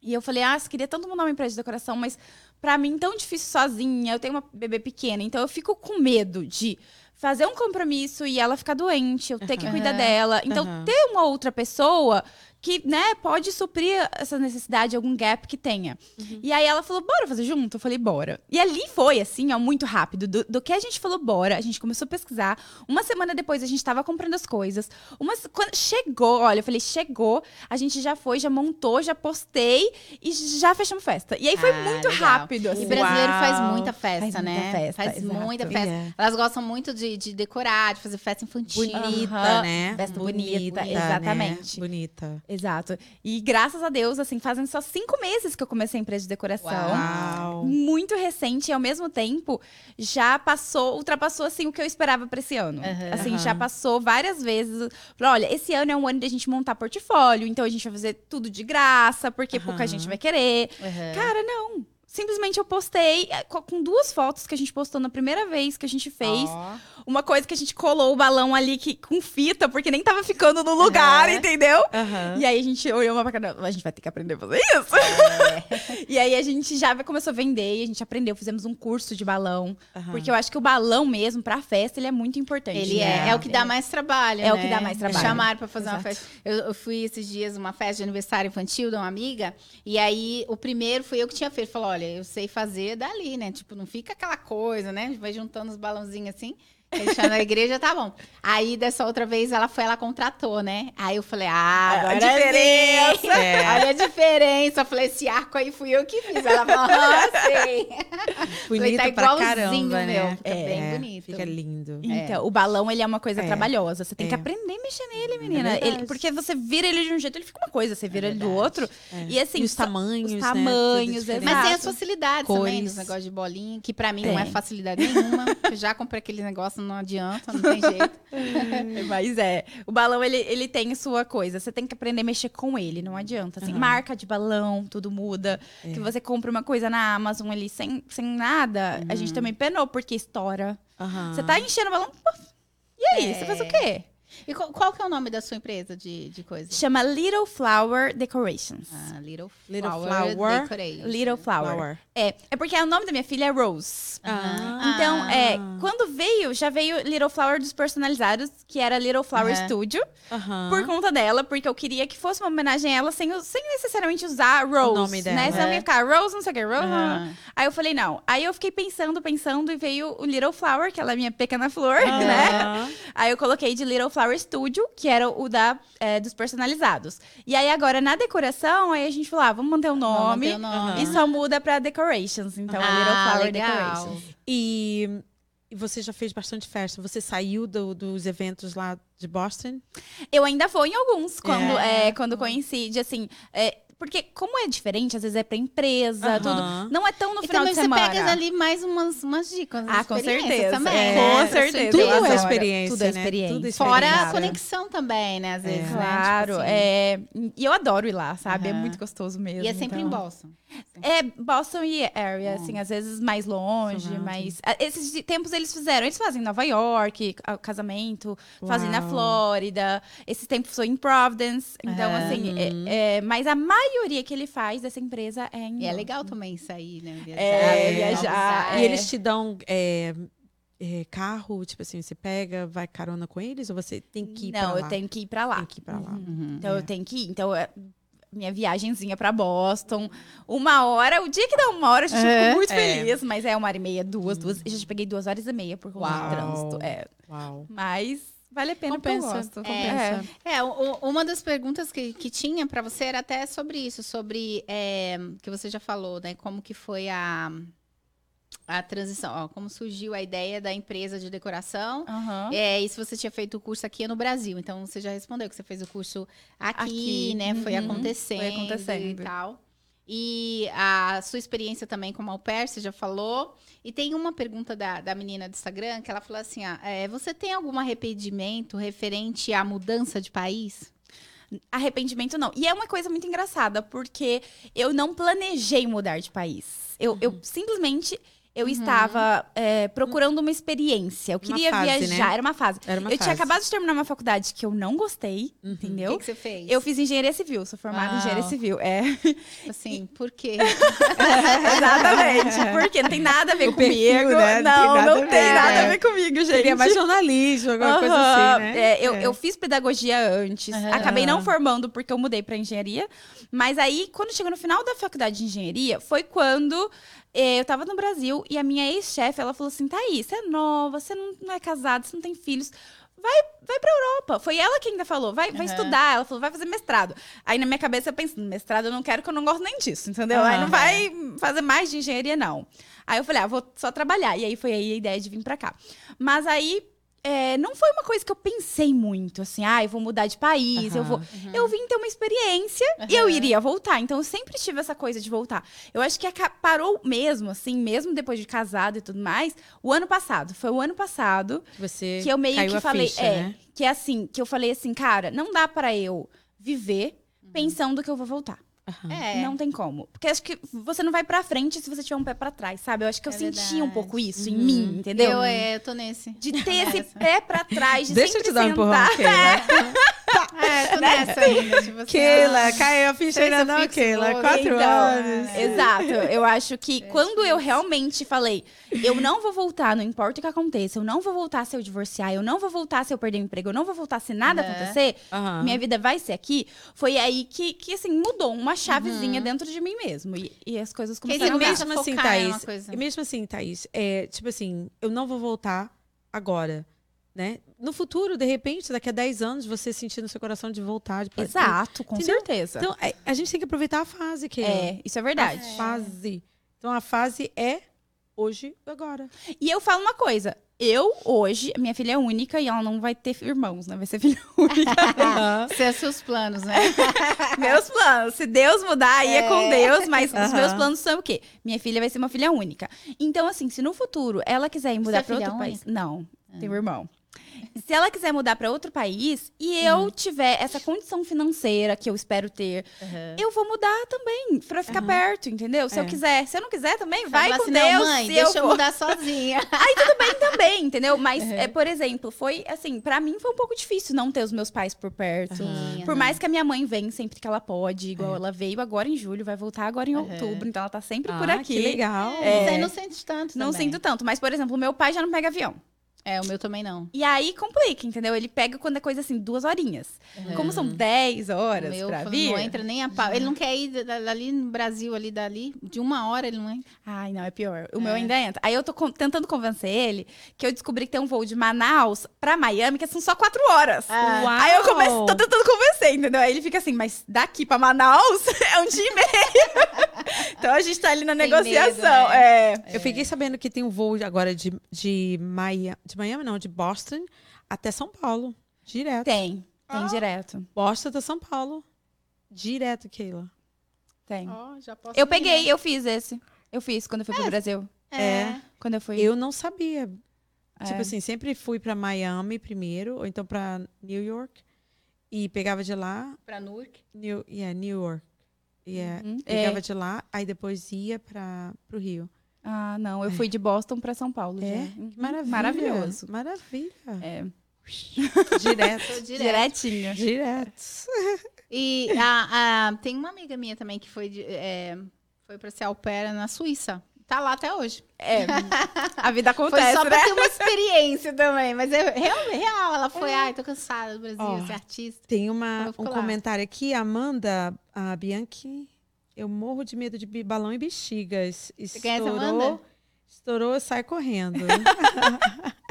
E eu falei, ah, você queria tanto montar uma empresa de decoração, mas pra mim tão difícil sozinha, eu tenho uma bebê pequena, então eu fico com medo de fazer um compromisso e ela ficar doente, eu ter que cuidar dela. Então, Aham. ter uma outra pessoa que, né, pode suprir essa necessidade, algum gap que tenha. E aí ela falou, bora fazer junto? Eu falei, bora. E ali foi, assim, ó, muito rápido. Do, do que a gente falou, bora, a gente começou a pesquisar. Uma semana depois, a gente tava comprando as coisas. Uma, quando chegou, olha, eu falei, chegou, a gente já foi, já montou, já postei e já fechamos festa. E aí foi Ah, muito legal. rápido, E assim. brasileiro Uau. faz muita festa, Faz né? muita festa, faz exato. muita festa. É. Elas gostam muito de, de decorar, de fazer festa infantil. Bonita, né? Festa bonita, né? exatamente. Bonita. Exato. E graças a Deus, assim, fazem só cinco meses que eu comecei a empresa de decoração. Uau. Muito recente e ao mesmo tempo já passou, ultrapassou assim o que eu esperava pra esse ano. Aham. Assim, já passou várias vezes. Olha, esse ano é um ano da gente montar portfólio, então a gente vai fazer tudo de graça, porque pouca Aham. gente vai querer. Uhum. Cara, não. Simplesmente eu postei é, co- com duas fotos que a gente postou na primeira vez que a gente fez. Ó. Uma coisa que a gente colou o balão ali que, com fita, porque nem tava ficando no lugar, Aham. entendeu? Aham. E aí a gente olhou uma pra cada. A gente vai ter que aprender a fazer isso. É. e aí a gente já começou a vender, e a gente aprendeu, fizemos um curso de balão. aham. Porque eu acho que o balão mesmo, pra festa, ele é muito importante. Ele né? é, é o que dá mais trabalho, É o né? que dá mais trabalho. Chamaram pra fazer uma Exato. festa. Eu, eu fui esses dias uma festa de aniversário infantil de uma amiga, e aí o primeiro foi eu que tinha feito. Falou, olha, eu sei fazer dali, né? Tipo, não fica aquela coisa, né? Vai juntando os balãozinhos assim. Deixar na igreja, tá bom. Aí, dessa outra vez, ela foi, ela contratou, né? Aí eu falei, ah, A agora diferença. sim. É. Olha a diferença. Eu falei, esse arco aí fui eu que fiz. Ela falou, ah, sei. Bonito tá pra igualzinho caramba, o né? meu, fica bem bonito. Fica lindo. Então, o balão, ele é uma coisa É. trabalhosa. Você tem É. que aprender a mexer nele, menina. Ele- porque você vira ele de um jeito, ele fica uma coisa. Você vira ele do outro. É. E assim, E os tamanhos, né? tamanhos, diferente. Mas tem as facilidades também, Cores. dos negócios de bolinha, que pra mim não é facilidade nenhuma. Eu já comprei aquele negócio, não adianta, não tem jeito. Mas é, o balão ele, ele tem sua coisa. Você tem que aprender a mexer com ele, não adianta. Assim, Aham. marca de balão, tudo muda. É. Que você compra uma coisa na Amazon ali sem, sem nada, a gente também penou porque estoura. Você tá enchendo o balão, e aí, É. você faz o quê? E qual, qual que é o nome da sua empresa de, de coisa? Chama Little Flower Decorations. Ah, Little, Little Flower, Flower. Decoration. Little Flower. Flower. É, é porque o nome da minha filha é Rose. Ah. Então, é, Ah. quando veio, já veio Little Flower dos personalizados, que era Little Flower Aham. Studio. Aham. por conta dela, porque eu queria que fosse uma homenagem a ela sem, sem necessariamente usar Rose. O nome dela. Né? Senão É. ia ficar Rose, não sei o que, Rose. Ah. Aí eu falei, não. Aí eu fiquei pensando, pensando, e veio o Little Flower, que ela é minha pequena flor, né? Aí eu coloquei de Little Flower Studio, que era o da, é, dos personalizados. E aí agora, na decoração, aí a gente falou, ah, vamos manter o nome. manter o nome. E só muda pra Decorations. Então, Ah, Little Flower legal. Decorations. E, e você já fez bastante festa. Você saiu do- dos eventos lá de Boston? Eu ainda vou em alguns, quando, É. é, quando coincide, assim... é, porque como é diferente, às vezes é pra empresa, Aham. tudo. Não é tão no E final também de você semana. pega ali mais umas, umas dicas. Ah, com certeza. Também, É, né? com certeza. Tudo é experiência, Tudo é né? experiência. Tudo é Fora a conexão também, né? Às vezes, né? Claro, Tipo assim. é. E eu adoro ir lá, sabe? É Aham. muito gostoso mesmo. E é sempre em então. Boston. É Boston e area, Hum. assim, às vezes mais longe, Sonata. mas. ah, Esses tempos eles fizeram. Eles fazem em Nova York, ca- casamento, fazem na Uau. Flórida. Esses tempos foi em Providence. Então, Aham. assim, Uhum. é- é- mas a maioria que ele faz dessa empresa é em E é legal também sair, né? Viajar, É, viajar. viajar, E É. eles te dão é, é, carro, tipo assim, você pega, vai carona com eles ou você tem que ir Não, pra eu lá? tenho que ir pra lá. Tem que ir pra lá. Uhum. Então É. eu tenho que ir. Então, é, minha viagenzinha pra Boston, uma hora, o dia que dá uma hora, a gente É. fica muito É. feliz, mas é uma hora e meia, duas, duas. Eu já peguei duas horas e meia por conta do trânsito. É. Uau. Mas vale a pena Compensa, porque eu gosto. compensa. É, o- o- uma das perguntas que, que tinha pra você era até sobre isso, sobre é, que você já falou, né? Como que foi a, a transição, ó, como surgiu a ideia da empresa de decoração. Aham. É, e se você tinha feito o curso aqui no Brasil. Então, você já respondeu que você fez o curso aqui, Aqui. né? Foi Uhum. acontecendo, Foi acontecendo. e tal. E a sua experiência também como au pair, você já falou. E tem uma pergunta da, da menina do Instagram que ela falou assim: ah, é, você tem algum arrependimento referente à mudança de país? Arrependimento não. E é uma coisa muito engraçada, porque eu não planejei mudar de país. Eu, eu Uhum. simplesmente. Eu estava é, procurando uma experiência. Eu Uma queria fase, viajar, né? era uma fase. Era uma eu tinha fase. acabado de terminar uma faculdade que eu não gostei, O entendeu? que, que você fez? Eu fiz engenharia civil, sou formada em Uau. engenharia civil. É. Assim, por quê? Exatamente. Porque não tem nada a ver O perfil, comigo. né? Não tem Não, nada não a tem nada né? a ver comigo, gente. Seria mais jornalismo, alguma coisa Aham. assim, né? É, eu, É. eu fiz pedagogia antes. Acabei não formando porque eu mudei pra engenharia. Mas aí, quando chegou no final da faculdade de engenharia, foi quando eu tava no Brasil e a minha ex-chefe, ela falou assim: Thaís, você é nova, você não, não é casada, você não tem filhos. Vai, vai pra Europa. Foi ela que ainda falou, vai, vai estudar. Ela falou, vai fazer mestrado. Aí na minha cabeça eu pensei, mestrado eu não quero, que eu não gosto nem disso, entendeu? Aí não vai fazer mais de engenharia, não. Aí eu falei, ah, vou só trabalhar. E aí foi aí a ideia de vir pra cá. Mas aí é, não foi uma coisa que eu pensei muito, assim, ah, eu vou mudar de país, eu vou. Eu vim ter uma experiência e eu iria voltar. Então eu sempre tive essa coisa de voltar. Eu acho que parou mesmo, assim, mesmo depois de casado e tudo mais, o ano passado. Foi o ano passado Você que eu meio que falei, ficha, é, né? que é assim, que eu falei assim, cara, não dá pra eu viver pensando que eu vou voltar. Aham. É. Não tem como. Porque acho que você não vai pra frente se você tiver um pé pra trás, sabe? Eu acho que eu É senti um verdade. pouco isso em Uhum. mim, entendeu? Eu, é, eu tô nesse. De ter esse pé pra trás, de Deixa eu sempre te dar um empurrão, sentar. Keila. É, tô nessa ainda. Tipo Keila, caiu a ficha ainda não, Keila. Quatro Então, anos. Exato. Eu acho que É quando eu realmente falei, eu não vou voltar, não importa o que aconteça, eu não vou voltar se eu divorciar, eu não vou voltar se eu perder o emprego, eu não vou voltar se nada Aham. acontecer, Aham. minha vida vai ser aqui. Foi aí que, que assim, mudou uma Uhum. chavezinha dentro de mim mesmo. E, e as coisas E começaram a mesmo assim, Thaís, coisa. e mesmo assim, Thaís, é, tipo assim, eu não vou voltar agora, né? No futuro, de repente, daqui a 10 anos, você sentir no seu coração de voltar. De Exato, com Entendeu? certeza. Então, é, a gente tem que aproveitar a fase, que é, isso é verdade. A fase. Então, a fase é hoje e agora. E eu falo uma coisa. Eu, hoje, minha filha é única e ela não vai ter irmãos, né? Vai ser filha única. São seus planos, né? meus planos. Se Deus mudar, aí é, com Deus, mas os Aham. meus planos são o quê? Minha filha vai ser uma filha única. Então, assim, se no futuro ela quiser ir mudar é para outro país. única? Não, tem um irmão. Se ela quiser mudar para outro país e eu tiver essa condição financeira que eu espero ter, eu vou mudar também pra ficar perto, entendeu? Se eu É. quiser. Se eu não quiser também, Vai com assim, Deus. mãe, se deixa eu, vou. mudar sozinha. Aí tudo bem também, entendeu? Mas, é, por exemplo, foi assim, pra mim foi um pouco difícil não ter os meus pais por perto. Por mais que a minha mãe venha sempre que ela pode, igual É. ela veio agora em julho, vai voltar agora em outubro, então ela tá sempre por Ah, aqui. Que legal. É, Isso aí não sente tanto Não também. sinto tanto, mas, por exemplo, meu pai já não pega avião. É, o meu também não. E aí complica, entendeu? Ele pega quando é coisa assim, duas horinhas. Como são 10 O horas meu pra vir. não entra nem a pau. Ele não quer ir da- dali no Brasil, ali dali. De uma hora ele não entra. Ai, não, é pior. O meu É. ainda entra. Aí eu tô tentando convencer ele que eu descobri que tem um voo de Manaus pra Miami que são só quatro horas. Ah. Uau. Aí eu comecei, tô tentando convencer, entendeu? Aí ele fica assim, mas daqui pra Manaus é um dia e meio. Então a gente tá ali na Tem negociação. medo, é. Eu fiquei sabendo que tem um voo agora de, de, Miami, de Miami, não, de Boston até São Paulo. Direto. Tem, tem Ah. direto. Boston até São Paulo. Direto, Keila. Tem. Posso Eu ir, peguei, né? eu fiz esse. Eu fiz quando eu fui pro Brasil. É. Quando eu fui. Eu não sabia. É. Tipo assim, sempre fui pra Miami primeiro, ou então pra New York. E pegava de lá, Pra Nurk. New, yeah, New York. Yeah, Uhum. Pegava É. de lá, aí depois ia para pro Rio. Ah, não. Eu fui de Boston pra São Paulo. É? já. Uhum. Que maravilha. Maravilhoso. Maravilha. É. Direto. Direto. Direitinho. Direto. E a, a- tem uma amiga minha também que foi, de, é, foi pra ser au pair na Suíça. Tá lá até hoje. É. A vida Foi acontece, só né? pra ter uma experiência também. Mas é real, real. Ela foi, ai, tô cansada do Brasil, Ó, ser artista. Tem uma, um lá. comentário aqui, Amanda a Bianchi. Eu morro de medo de balão e bexigas. Você conhece a Amanda? Estourou, estourou, sai correndo.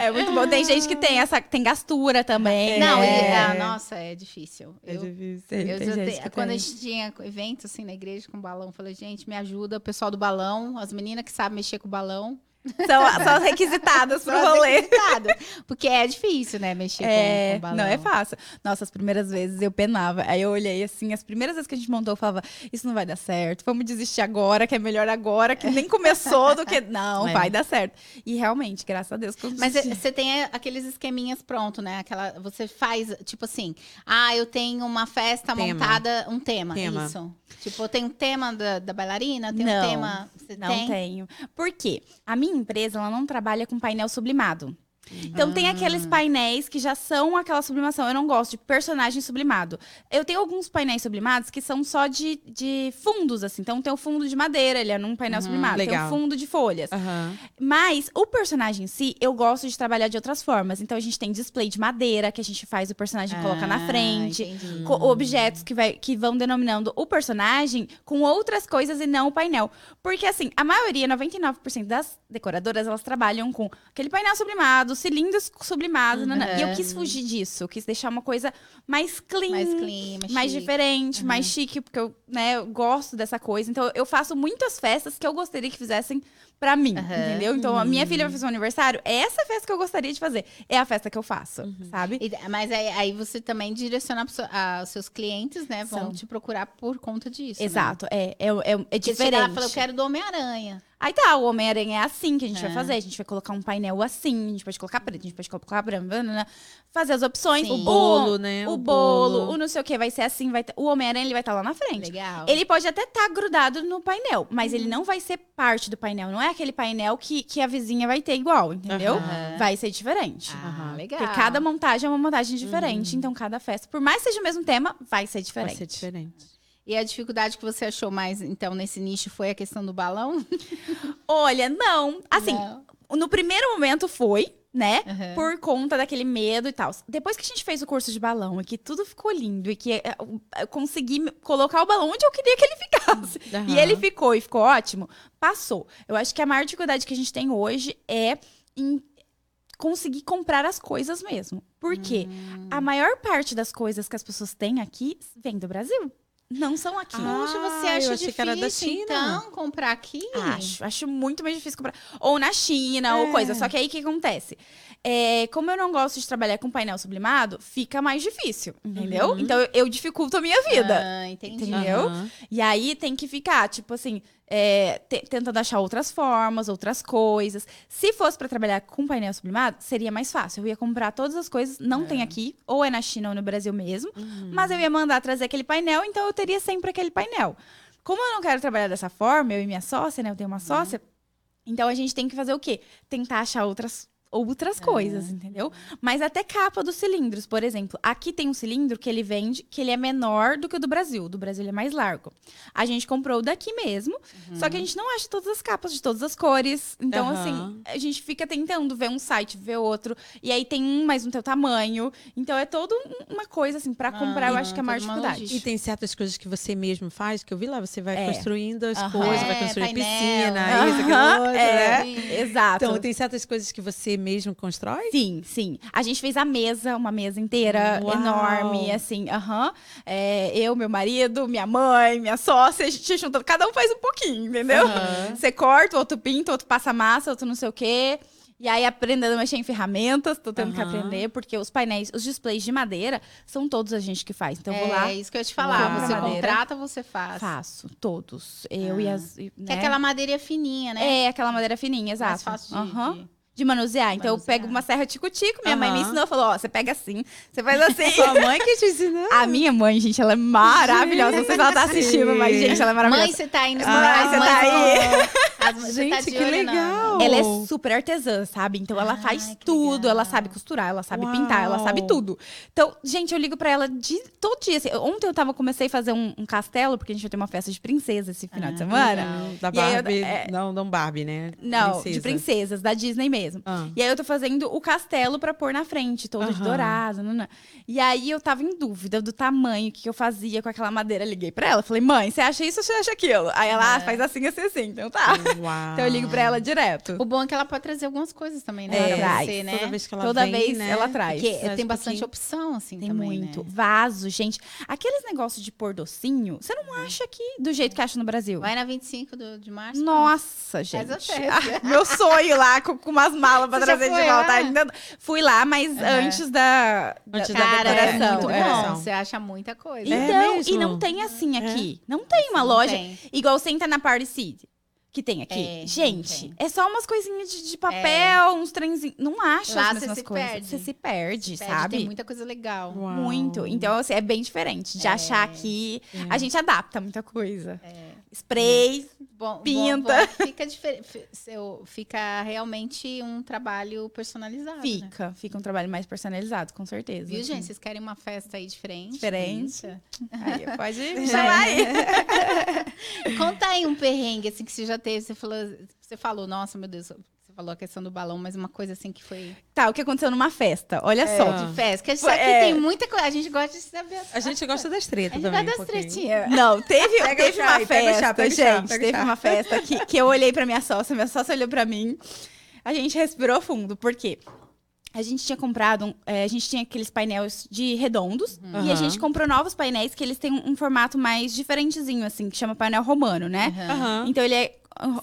É muito bom. Tem gente que tem essa, tem gastura também. Não, e- ah, nossa, é difícil. É Eu, difícil. Eu te- que quando a tem. gente tinha evento assim na igreja com balão, eu falei, gente, me ajuda, o pessoal do balão, as meninas que sabem mexer com o balão. São, são as requisitadas pro rolê. requisitadas. Porque é difícil, né, mexer com- É, com, balão. não é fácil. Nossa, as primeiras vezes eu penava. Aí eu olhei assim, as primeiras vezes que a gente montou, eu falava: Isso não vai dar certo, vamos desistir agora, que é melhor agora, que nem começou do que. Não, É. vai dar certo. E realmente, graças a Deus, Mas consegui. você tem aqueles esqueminhas pronto, né? Aquela, você faz, tipo assim, ah, eu tenho uma festa Tema. montada, um tema, Tema. isso. Tipo, eu tenho um tema da, da bailarina, tem Não, um tema. Você Não tem? tenho. Por quê? A minha empresa, ela não trabalha com painel sublimado. Então tem aqueles Ah. painéis que já são aquela sublimação. Eu não gosto de personagem sublimado. Eu tenho alguns painéis sublimados que são só de, de fundos, assim. Então tem o fundo de madeira, ele é num painel sublimado. Tem legal. o fundo de folhas. Aham. Mas o personagem em si, eu gosto de trabalhar de outras formas. Então a gente tem display de madeira, que a gente faz o personagem colocar na Ah, frente. entendi. co- objetos que, vai, que vão denominando o personagem com outras coisas e não o painel. Porque, assim, a maioria, 99% das decoradoras, elas trabalham com aquele painel sublimado, cilindros sublimados. nanã. E eu quis fugir disso. Eu quis deixar uma coisa mais clean. Mais clean, mais mais diferente, mais chique, porque eu, né, eu gosto dessa coisa. Então, eu faço muitas festas que eu gostaria que fizessem pra mim, Aham. entendeu? Então, a minha filha vai fazer um aniversário, é essa festa que eu gostaria de fazer. É a festa que eu faço, sabe? E- Mas aí, aí você também direciona os seus clientes, né? Vão São. te procurar por conta disso. né? Exato, é, é, é, é Porque você lá e diferente. fala, eu quero do Homem-Aranha. Aí tá, o Homem-Aranha é assim que a gente É. vai fazer. A gente vai colocar um painel assim, a gente pode colocar preto, a gente pode colocar branco, fazer as opções. Sim. O bolo, né? O, O bolo, bolo. o não sei o que, vai ser assim, vai o Homem-Aranha ele vai estar lá na frente. Legal. Ele pode até estar grudado no painel, mas Uhum. ele não vai ser parte do painel. Não é aquele painel que, que a vizinha vai ter igual, entendeu? Aham. Vai ser diferente. Ah, legal. Porque cada montagem é uma montagem diferente. Então, cada festa, por mais que seja o mesmo tema, vai ser diferente. Vai ser diferente. E a dificuldade que você achou mais, então, nesse nicho foi a questão do balão? Olha, não. Assim, Não. no primeiro momento foi, né? Aham. Por conta daquele medo e tal. Depois que a gente fez o curso de balão e que tudo ficou lindo e que é, eu- consegui colocar o balão onde eu queria que ele ficasse. E Aham. ele ficou e ficou ótimo, passou. Eu acho que a maior dificuldade que a gente tem hoje é em conseguir comprar as coisas mesmo. Por quê? Hum. A maior parte das coisas que as pessoas têm aqui vem do Brasil. Não são aqui. Ah, Poxa, você eu acha achei difícil, que era da China. então, comprar aqui? Acho, acho muito mais difícil comprar. Ou na China, É. ou coisa. Só que aí o que acontece? É, como eu não gosto de trabalhar com painel sublimado, fica mais difícil, entendeu? Uhum. Então eu, eu dificulto a minha vida. Ah, entendi. Entendeu? Aham. E aí tem que ficar, tipo assim, é, te- tentando achar outras formas, outras coisas. Se fosse pra trabalhar com painel sublimado, seria mais fácil. Eu ia comprar todas as coisas, não tem aqui, ou é na China ou no Brasil mesmo, mas eu ia mandar trazer aquele painel, então eu teria sempre aquele painel. Como eu não quero trabalhar dessa forma, eu e minha sócia, né? Eu tenho uma sócia, então a gente tem que fazer o quê? Tentar achar outras outras coisas, entendeu? Mas até capa dos cilindros, por exemplo. Aqui tem um cilindro que ele vende, que ele é menor do que o do Brasil. O do Brasil ele é mais largo. A gente comprou o daqui mesmo, só que a gente não acha todas as capas de todas as cores. Então, Aham. assim, a gente fica tentando ver um site, ver outro. E aí tem um mais no teu tamanho. Então é toda um- uma coisa, assim, pra comprar, eu Ah, acho que é a maior toda uma dificuldade. E tem certas coisas que você mesmo faz, que eu vi lá, você vai É. construindo as coisas, vai É, construir painel. piscina, isso, aquilo outro, é, né? exato. Então, tem certas coisas que você mesmo constrói? Sim, sim. A gente fez a mesa, uma mesa inteira, Uau! enorme, assim, aham. É, eu, meu marido, minha mãe, minha sócia, a gente juntando, cada um faz um pouquinho, entendeu? Você corta, o outro pinta, o outro passa massa, o outro não sei o quê. E aí, aprendendo a mexer em ferramentas, tô tendo que Aham. aprender, porque os painéis, os displays de madeira, são todos a gente que faz. Então, eu vou lá, É isso que eu ia te falar. Uau. Você Madeira. contrata, você faz. faço, todos. Eu e as. e, Que né? é aquela madeira fininha, né? É, aquela madeira fininha, exato. Mais fácil de, Aham. de- De manusear. Então, eu Manusear. pego uma serra tico-tico, minha mãe me ensinou, falou, ó, você pega assim, você faz assim. Sua mãe que te ensinou? A minha mãe, gente, ela é maravilhosa. Não sei se ela tá assistindo, mas, gente, ela é maravilhosa. Mãe, você tá aí nos Ah, você tá aí. com- as mães- você tá Gente, de que olho legal. Ela é super artesã, sabe? Então ela Ai, faz tudo, legal. ela sabe costurar, ela sabe Uau. pintar, ela sabe tudo. Então, gente, eu ligo pra ela de todo dia. assim. ontem eu tava comecei a fazer um, um castelo, porque a gente vai ter uma festa de princesa esse final de semana. Não, da E aí eu- Barbie. é- Não, não Barbie, né? Não, de Princesa. princesas, da Disney mesmo. Ah. E aí eu tô fazendo o castelo pra pôr na frente, todo de dourado. nanã. E aí eu tava em dúvida do tamanho que eu fazia com aquela madeira. Liguei pra ela, falei, mãe, você acha isso ou você acha aquilo? Aí ela, ah, faz assim, assim, assim. Então tá. Uau. Então eu ligo pra ela direto. O bom é que ela pode trazer algumas coisas também, né? É, pra traz. você, né? Toda vez que ela Toda vem, vez né? ela traz. Porque Traz tem um bastante pouquinho. opção, assim, Tem também, muito. né? Vaso, gente. Aqueles negócios de pôr docinho, você não acha aqui do jeito que acha no Brasil? Vai na 25 do, de março. Nossa, gente. Faz a festa. Ah, meu sonho lá, com, com umas malas pra Você trazer de volta. Ainda Fui lá, mas Uhum. antes da, Antes da, da Cara, é decoração. muito é. bom. Você acha muita coisa. É Então, e não tem assim aqui. Não tem uma Não loja tem. igual você entra na Party City. Que tem aqui. É, Gente, tem. é só umas coisinhas de, de papel, uns trenzinhos. Não acha Lá as você mesmas se coisas. perde. Você se perde, Pede, sabe? Tem muita coisa legal. Uau. Muito. Então, assim, é bem diferente de É. achar aqui. É. A gente adapta muita coisa. É. Bom, Pinta. Bom, bom, fica, seu- fica realmente um trabalho personalizado. Né? Fica. Fica um trabalho mais personalizado, com certeza. Viu, assim. gente? Vocês querem uma festa aí diferente? Diferente. Aí, pode É. chamar aí. Conta aí um perrengue, assim, que você já teve. Você falou, você falou, nossa, meu Deus, falou a questão do balão, mas uma coisa assim que foi Tá, o que aconteceu numa festa? Olha só. de festa. Que a gente Foi- sabe que é. tem muita coisa. A gente gosta de saber. A gente gosta das A tretas gente também. gosta das tretinhas. Não, teve, teve chá uma chá, festa, chá, gente. o teve chá. uma festa que, que eu olhei pra minha sócia, minha sócia olhou pra mim. A gente respirou fundo, porque a gente tinha comprado, um- é, a gente tinha aqueles painéis de redondos, e a gente comprou novos painéis que eles têm um, um formato mais diferentezinho, assim, que chama painel romano, né? Aham. Então ele é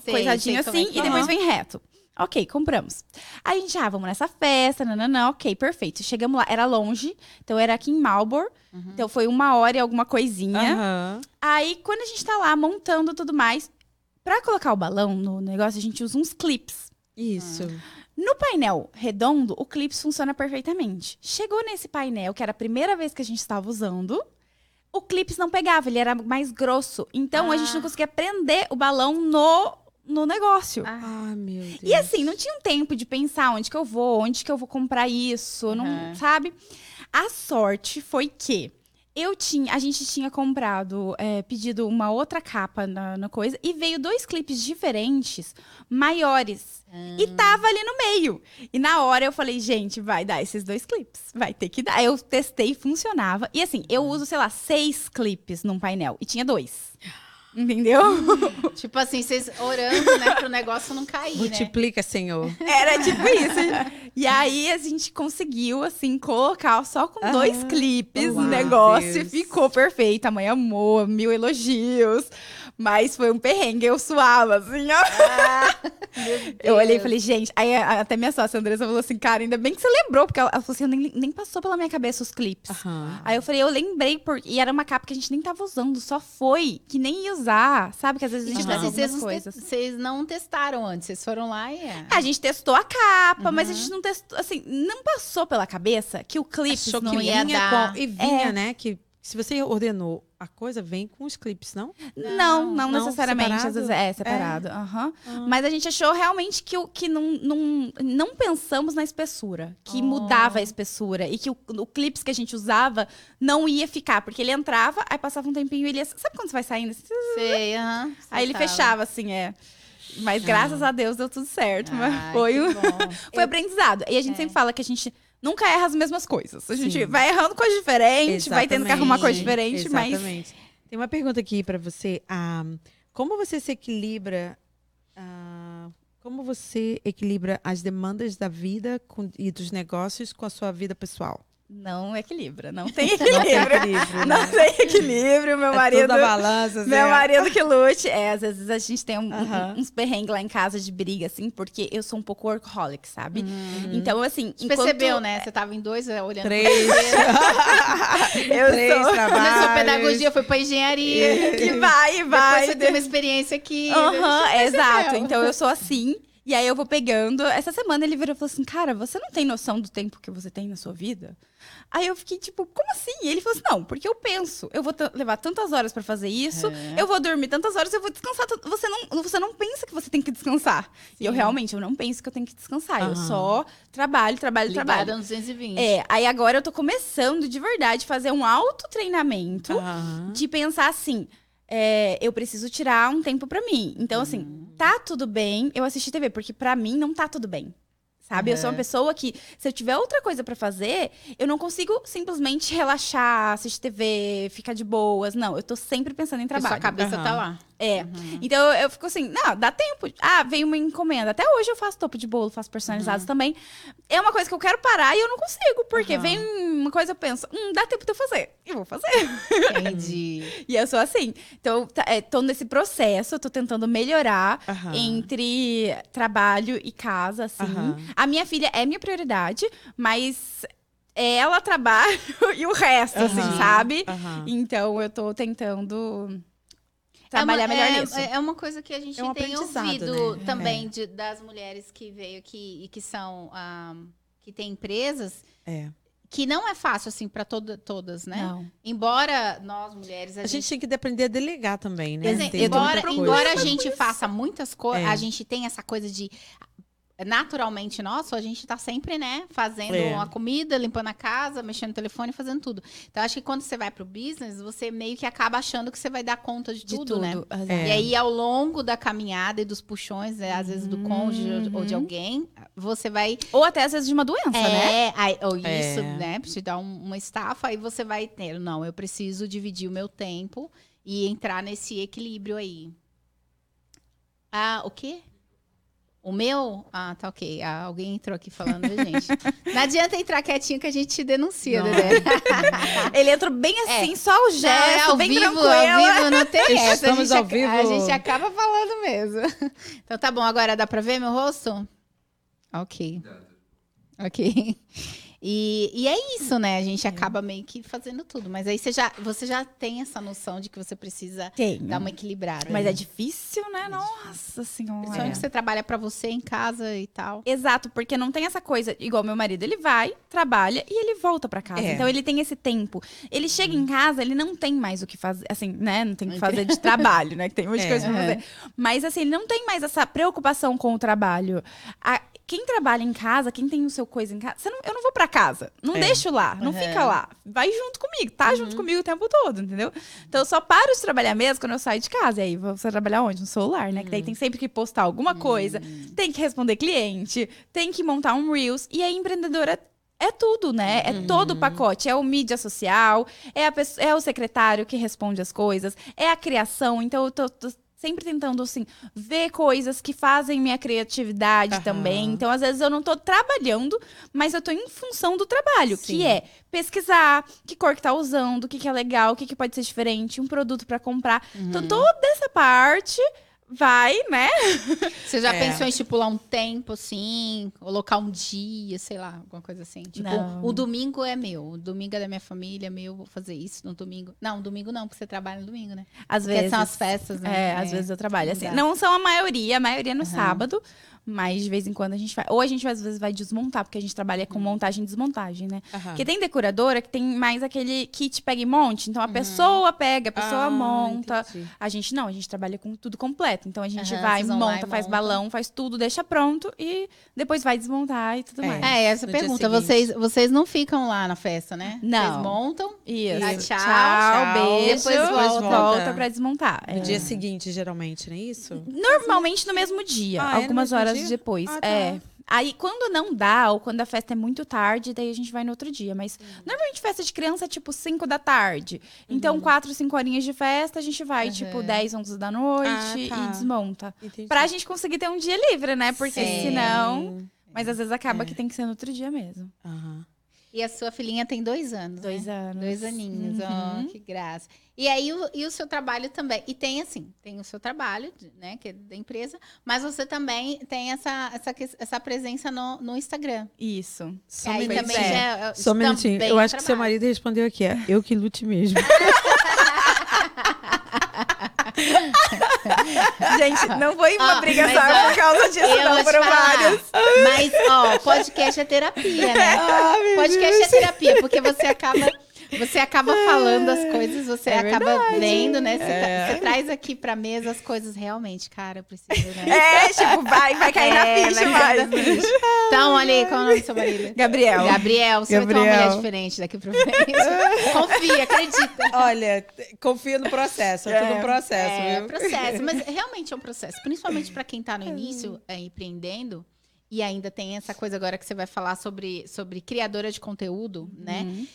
Sei, coisadinho sei é assim que e é. depois vem reto. Ok, compramos. Aí a gente, ah, vamos nessa festa, nananã, ok, perfeito. Chegamos lá, era longe, então era aqui em Marlborough, então foi uma hora e alguma coisinha. Aham. Aí, quando a gente tá lá montando tudo mais, pra colocar o balão no negócio, a gente usa uns clips. Isso. No painel redondo, o clips funciona perfeitamente. Chegou nesse painel, que era a primeira vez que a gente estava usando, o clips não pegava, ele era mais grosso. Então, a gente não Ah. conseguia prender o balão no, no negócio. Ah, meu Deus. E assim, não tinha um tempo de pensar onde que eu vou, onde que eu vou comprar isso, não, Aham. sabe? A sorte foi que eu tinha, a gente tinha comprado, é, pedido uma outra capa na, na coisa e veio dois clipes diferentes, maiores. E tava ali no meio. E na hora eu falei, gente, vai dar esses dois clipes. Vai ter que dar. Eu testei, funcionava. E assim, eu uso, sei lá, seis clipes num painel. E tinha dois. Entendeu? tipo assim, vocês orando, né, pro negócio não cair, né? Multiplica, Senhor. Era tipo isso. E aí a gente conseguiu, assim, colocar só com Ah, dois clipes o negócio Deus. e ficou perfeito. A mãe amou, mil elogios. Mas foi um perrengue, eu suava, assim, ó. Eu olhei e falei, gente. Aí até minha sócia, a Andressa, falou assim, cara, ainda bem que você lembrou, porque ela, ela falou assim, nem, nem passou pela minha cabeça os clipes. Aham. Aí eu falei, eu lembrei, por... e era uma capa que a gente nem tava usando, só foi, que nem ia usar, sabe? Que às vezes a gente tipo leva assim, te- coisas. vocês não testaram antes, vocês foram lá e é. A gente testou a capa, mas a Uhum. gente não testou, assim, não passou pela cabeça que o clipe não que ia... ia vinha dar. com... E vinha, É. né? Que se você ordenou a coisa, vem com os clipes, não? Não, não, Não, necessariamente. separado? Às vezes é separado. aham. Ah. Mas a gente achou realmente que, o, que não, não, não pensamos na espessura. Que Oh. mudava a espessura. E que o, o clips que a gente usava não ia ficar. Porque ele entrava, aí passava um tempinho e ele ia... Sabe quando você vai saindo? assim? Sei, aham. Aí ele Tava. fechava, assim, é. Mas graças a Deus deu tudo certo. mas Ai, foi um... bom. Foi aprendizado. E a gente É. sempre fala que a gente nunca erra as mesmas coisas. A gente Sim. vai errando coisa diferente, vai tendo que arrumar coisa Exatamente, diferente, mas. Exatamente. Tem uma pergunta aqui pra você. Ah, como você se equilibra... ah, como você equilibra as demandas da vida com- e dos negócios com a sua vida pessoal? Não equilibra, não tem Não tem equilíbrio. equilíbrio, Não né? tem equilíbrio, meu É marido. balança, assim, Meu ó. marido que lute. É, às vezes a gente tem um- um- uns perrengues lá em casa de briga, assim, porque eu sou um pouco workaholic, sabe? Uhum. Então, assim. Você enquanto- percebeu, né? Você tava em dois é, olhando. Três. Eu Três sou. trabalhos. Começou pedagogia, foi pra engenharia. Que vai, vai. Depois você tem uma experiência aqui. Aham, Você exato. Então eu sou assim. E aí eu vou pegando. Essa semana ele virou e falou assim: Cara, você não tem noção do tempo que você tem na sua vida? Aí eu fiquei tipo, como assim? E ele falou assim: Não, porque eu penso, eu vou levar tantas horas pra fazer isso, É. eu vou dormir tantas horas, eu vou descansar. Você não, você não pensa que você tem que descansar. E eu Sim. realmente eu não penso que eu tenho que descansar. Eu só trabalho, trabalho, trabalho. Ligada no 220. É, aí agora eu tô começando de verdade fazer um autotreinamento Aham. de pensar assim, é, eu preciso tirar um tempo pra mim. Então, assim, tá tudo bem eu assistir TV, porque pra mim não tá tudo bem. Sabe? Eu sou uma Uhum. pessoa que, se eu tiver outra coisa pra fazer, eu não consigo simplesmente relaxar, assistir TV, ficar de boas. Não, eu tô sempre pensando em trabalho. Sua cabeça Aham. tá lá. É. Uhum. Então eu, fico assim, não, dá tempo. Ah, veio uma encomenda. Até hoje eu faço topo de bolo, faço personalizados Uhum. também. É uma coisa que eu quero parar e eu não consigo. Porque Aham. vem uma coisa, eu penso, hum, dá tempo de eu fazer. Eu vou fazer. Entendi. E eu sou assim. Então, tá, é, tô nesse processo, tô tentando melhorar entre trabalho e casa, assim. A minha filha é minha prioridade, mas ela trabalha e o resto, assim, sabe? Então, eu tô tentando trabalhar é uma, melhor é, nisso. É uma coisa que a gente É um tem ouvido né? também de- das mulheres que veio aqui e que são ah, que têm empresas É. que não é fácil assim para todas, né? Não. Embora nós mulheres a, A gente tem que aprender a delegar também, né? Exemplo, Tem embora, embora a gente faça muitas coisas, É. a gente tem essa coisa de naturalmente nosso, a gente tá sempre, né, fazendo É. uma comida, limpando a casa, mexendo no telefone, fazendo tudo. Então acho que quando você vai pro business, você meio que acaba achando que você vai dar conta de, De tudo, tudo. né? É. E aí, ao longo da caminhada e dos puxões, né, às vezes do cônjuge ou- ou de Uhum. alguém, você vai. Ou até às vezes de uma doença, né? É, aí, ou isso, É. né? Te dar um- uma estafa, aí você vai ter. Não, eu preciso dividir o meu tempo e entrar nesse equilíbrio aí. Ah, o quê? O meu? Ah, tá ok. Ah, alguém entrou aqui falando, viu, gente? Não adianta entrar quietinho que a gente te denuncia, Não. Dedé. Ele entrou bem assim, só o Não, gesto, é ao bem vivo, tranquilo. ao vivo não tem essa. A Estamos gente, ao vivo. a gente acaba falando mesmo. Então tá bom, agora dá pra ver meu rosto? Ok. Ok. E, e é isso, né? A gente acaba meio que fazendo tudo. Mas aí você já, você já tem essa noção de que você precisa Tem. dar uma equilibrada. Mas é difícil, né? Nossa senhora. Principalmente que você trabalha pra você em casa e tal. Exato, porque não tem essa coisa, igual meu marido, ele vai, trabalha e ele volta pra casa. É. Então ele tem esse tempo. Ele chega em casa, ele não tem mais o que fazer, assim, né? Não tem o que fazer de trabalho, né? Que tem muita É. coisa pra Uhum. fazer. Mas assim, ele não tem mais essa preocupação com o trabalho. A- quem trabalha em casa, quem tem o seu coisa em casa, não- eu não vou pra casa. Não É. deixo lá, não Uhum. fica lá. Vai junto comigo, tá junto comigo o tempo todo, entendeu? Então eu só paro de trabalhar mesmo quando eu saio de casa. E aí você trabalhar onde? No celular, né? Que daí tem sempre que postar alguma coisa, tem que responder cliente, tem que montar um Reels. E a empreendedora é tudo, né? É todo o pacote. É o mídia social, é, a pesso- é o secretário que responde as coisas, é a criação. Então eu tô, tô sempre tentando, assim, ver coisas que fazem minha criatividade Aham. também. Então, às vezes, eu não tô trabalhando, mas eu tô em função do trabalho, Sim. que é pesquisar que cor que tá usando, o que, que é legal, o que, que pode ser diferente, um produto pra comprar. Então, toda essa parte vai, né? Você já É. pensou em estipular um tempo, assim? Colocar um dia, sei lá, alguma coisa assim? Tipo, Não. o domingo é meu, o domingo é da minha família, é meu, vou fazer isso no domingo. Não, domingo não, porque você trabalha no domingo, né? Às Porque vezes. são as festas, né? É, às vezes eu trabalho assim. exato. Não são a maioria, a maioria é no Aham. sábado, mas de vez em quando a gente vai. Ou a gente às vezes vai desmontar, porque a gente trabalha Uhum. com montagem e desmontagem, né? Aham. Porque tem decoradora que tem mais aquele kit pega e monte. Então a pessoa pega, a pessoa Ah, monta. entendi. A gente não, a gente trabalha com tudo completo. Então a gente Aham, vai, monta, faz montam. balão, faz tudo, deixa pronto e depois vai desmontar e tudo É. mais. É, essa No pergunta. Vocês, vocês não ficam lá na festa, né? Não. Vocês montam. Isso. Dá tchau, tchau, tchau, beijo. depois volta, volta. pra desmontar. No É. dia seguinte, geralmente, não é isso? Normalmente no mesmo dia, Ah, é no algumas mesmo horas depois. Ah, tá. É. Aí, quando não dá, ou quando a festa é muito tarde, daí a gente vai no outro dia. Mas, Uhum. normalmente, festa de criança é tipo 5 da tarde. Então, quatro, cinco horinhas de festa, a gente vai, tipo, 10, 11 da noite Ah, tá. e desmonta. Entendi. Pra gente conseguir ter um dia livre, né? Porque Sim. senão... Mas, às vezes, acaba É. que tem que ser no outro dia mesmo. Aham. E a sua filhinha tem dois anos. Dois né? anos. Dois aninhos, ó, Uhum. que graça. E aí, o, e o seu trabalho também. E tem assim, tem o seu trabalho, né, que é da empresa, mas você também tem essa, essa, essa presença no, no Instagram. Isso. Só aí minutinho. também é. já Só um minutinho. Eu é acho que seu trabalho. marido respondeu aqui. É, eu que lute mesmo. Gente, não foi uma Ó, briga só ó, por causa disso, não. Foram vários. Mas, ó, podcast é terapia, né? ah, podcast é terapia, porque você acaba. Você acaba falando as coisas, você É acaba vendo, né? Você, tra- É. você traz aqui pra mesa as coisas realmente, cara, eu preciso, né? É, tipo, vai, vai cair na É, ficha, vai vai. na ficha. Então, olha aí, qual é o nome do seu marido? Gabriel. Gabriel, você vai ter uma Gabriel. mulher diferente daqui pra frente. Confia, acredita. Olha, confia no processo. É, É. tudo um processo, É, viu? processo, mas realmente é um processo. Principalmente pra quem tá no início, é, empreendendo, e ainda tem essa coisa agora que você vai falar sobre, sobre criadora de conteúdo, né? Uhum.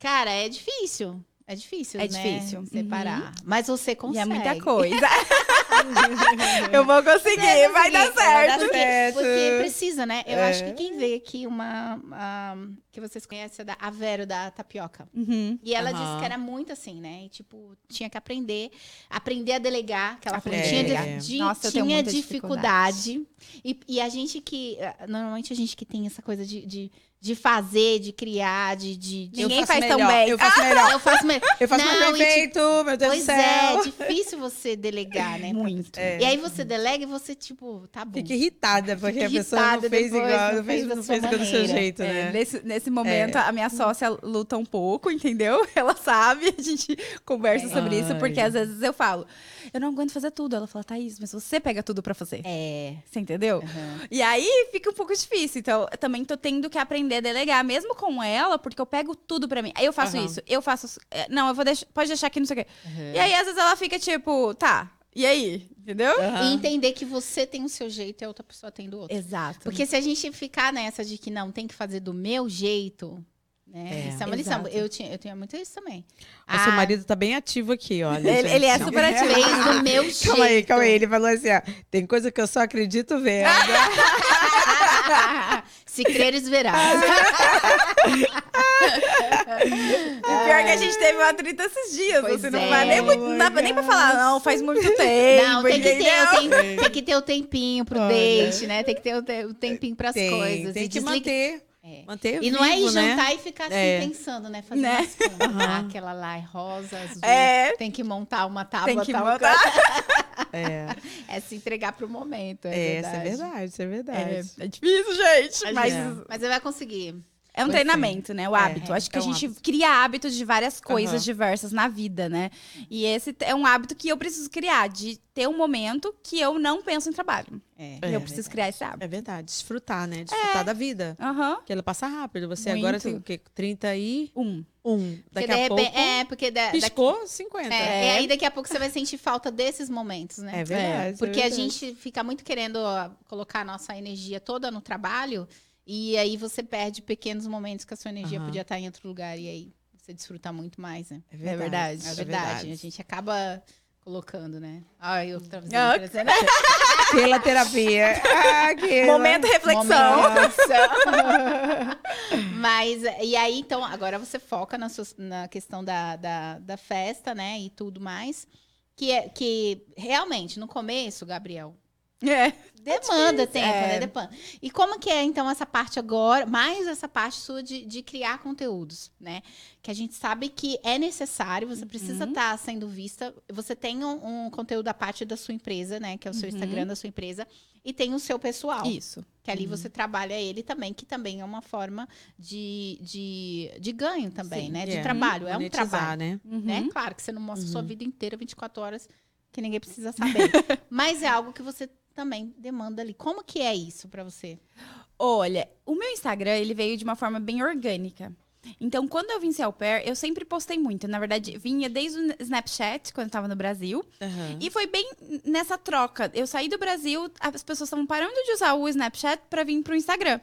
Cara, é difícil. É difícil, É né? difícil. Separar. Mas você E consegue. é muita coisa. eu vou conseguir, vai dar conseguir, vai dar certo. certo. Porque precisa, né? Eu É. acho que quem vê aqui uma. que vocês conhecem, é da a Vero da Tapioca. Uhum. E ela Aham. disse que era muito assim, né? E, tipo, tinha que aprender, aprender a delegar, que ela falou que Aprender tinha, de- Nossa, tinha muita dificuldade. E, e a gente que, ah, normalmente a gente que tem essa coisa de, de, de fazer, de criar, de... de, Ninguém faz tão melhor, bem. Eu faço melhor. eu faço melhor. Eu faço Não, mais e perfeito, meu Deus do Pois céu. é, difícil você delegar, né? Muito. É. E aí você delega e você, tipo, tá bom. Fica irritada, porque Fica a pessoa não fez depois, igual, não não fez, fez da não fez igual do seu jeito, É, né? nesse, nesse momento, a minha sócia luta um pouco, entendeu? Ela sabe, a gente conversa sobre isso, porque Ai. às vezes eu falo, eu não aguento fazer tudo. Ela fala, Thaís, mas você pega tudo pra fazer. É. Você entendeu? aham. E aí fica um pouco difícil. Então, eu também tô tendo que aprender a delegar, mesmo com ela, porque eu pego tudo pra mim. Aí eu faço Aham. isso, eu faço. é, Não, eu vou deixar. Pode deixar aqui, não sei o quê. aham. E aí, às vezes, ela fica tipo, tá, e aí? Entendeu? E Aham. entender que você tem o seu jeito e a outra pessoa tem do outro. Exato. Porque se a gente ficar nessa de que não tem que fazer do meu jeito, né? É. isso é uma lição. Exato. Eu, tinha, eu tinha muito isso também. O seu marido tá bem ativo aqui, olha. Ele- ele é super ativo. fez do meu jeito. Calma aí, calma aí. Ele falou assim, ó, tem coisa que eu só acredito vendo. Se creres, verás. E pior que a gente teve uma treta esses dias. Pois Você não é. vai nem, muito, não dá nem pra falar, não, faz muito tempo. Não, tem que, ter, tem, tem que ter o tempinho pro Olha. date, né? Tem que ter o, te- o tempinho pras Tem, coisas. tem e que desliga- manter, É. manter E não é ir vivo, né? jantar e ficar assim É. pensando, né? Fazendo Né? as contas. Aham. Ah, aquela lá é rosa, azul. É. Tem que montar uma tábua. Tem que montar. coisa. É, É se entregar pro momento. É, é, verdade. isso é verdade, isso é É, verdade. é difícil, gente. Mas, Mas É. mas você vai conseguir. É um Pois treinamento, né? O hábito. É, Acho que é a um gente hábito. cria hábitos de várias coisas Aham. diversas na vida, né? E esse é um hábito que eu preciso criar, de ter um momento que eu não penso em trabalho. É. É. eu preciso criar esse hábito. É verdade, desfrutar, né? Desfrutar da vida. Aham. Porque ela passa rápido. Você Muito. agora tem o quê? 31. Um. Daqui Porque a pouco, É, porque da, daqui- piscou 50. é, e aí daqui a pouco você vai sentir falta desses momentos, né? É verdade. Porque é a verdade. gente fica muito querendo colocar a nossa energia toda no trabalho e aí você perde pequenos momentos que a sua energia Aham. podia estar em outro lugar e aí você desfruta muito mais, né? É verdade. É verdade. A gente acaba colocando, né? Ai, eu tava Ah, dizendo, Pela terapia. Ah, que- Momento reflexão. Mas, e aí, então, agora você foca na, sua- na questão da, da, da festa, né? E tudo mais. Que, é, que realmente, no começo, Gabriel, É. demanda tempo, é. né? Demanda. E como que é, então, essa parte agora, mais essa parte sua de, de criar conteúdos, né? Que a gente sabe que é necessário, você precisa Uhum. estar sendo vista. Você tem um, um conteúdo da parte da sua empresa, né? Que é o seu Uhum. Instagram da sua empresa. E tem o seu pessoal. Isso. Que ali Uhum. você trabalha ele também, que também é uma forma de, de, de ganho também, Sim, né? De é. trabalho, é um trabalho. né? Uhum. Né? Claro que você não mostra sua Uhum. vida inteira 24 horas, que ninguém precisa saber. Mas é algo que você também demanda ali. Como que é isso pra você? Olha, o meu Instagram, ele veio de uma forma bem orgânica. Então, quando eu vim ser au pair, eu sempre postei muito. Na verdade, vinha desde o Snapchat, quando eu tava no Brasil. Aham. E foi bem nessa troca. Eu saí do Brasil, as pessoas estavam parando de usar o Snapchat pra vir pro Instagram.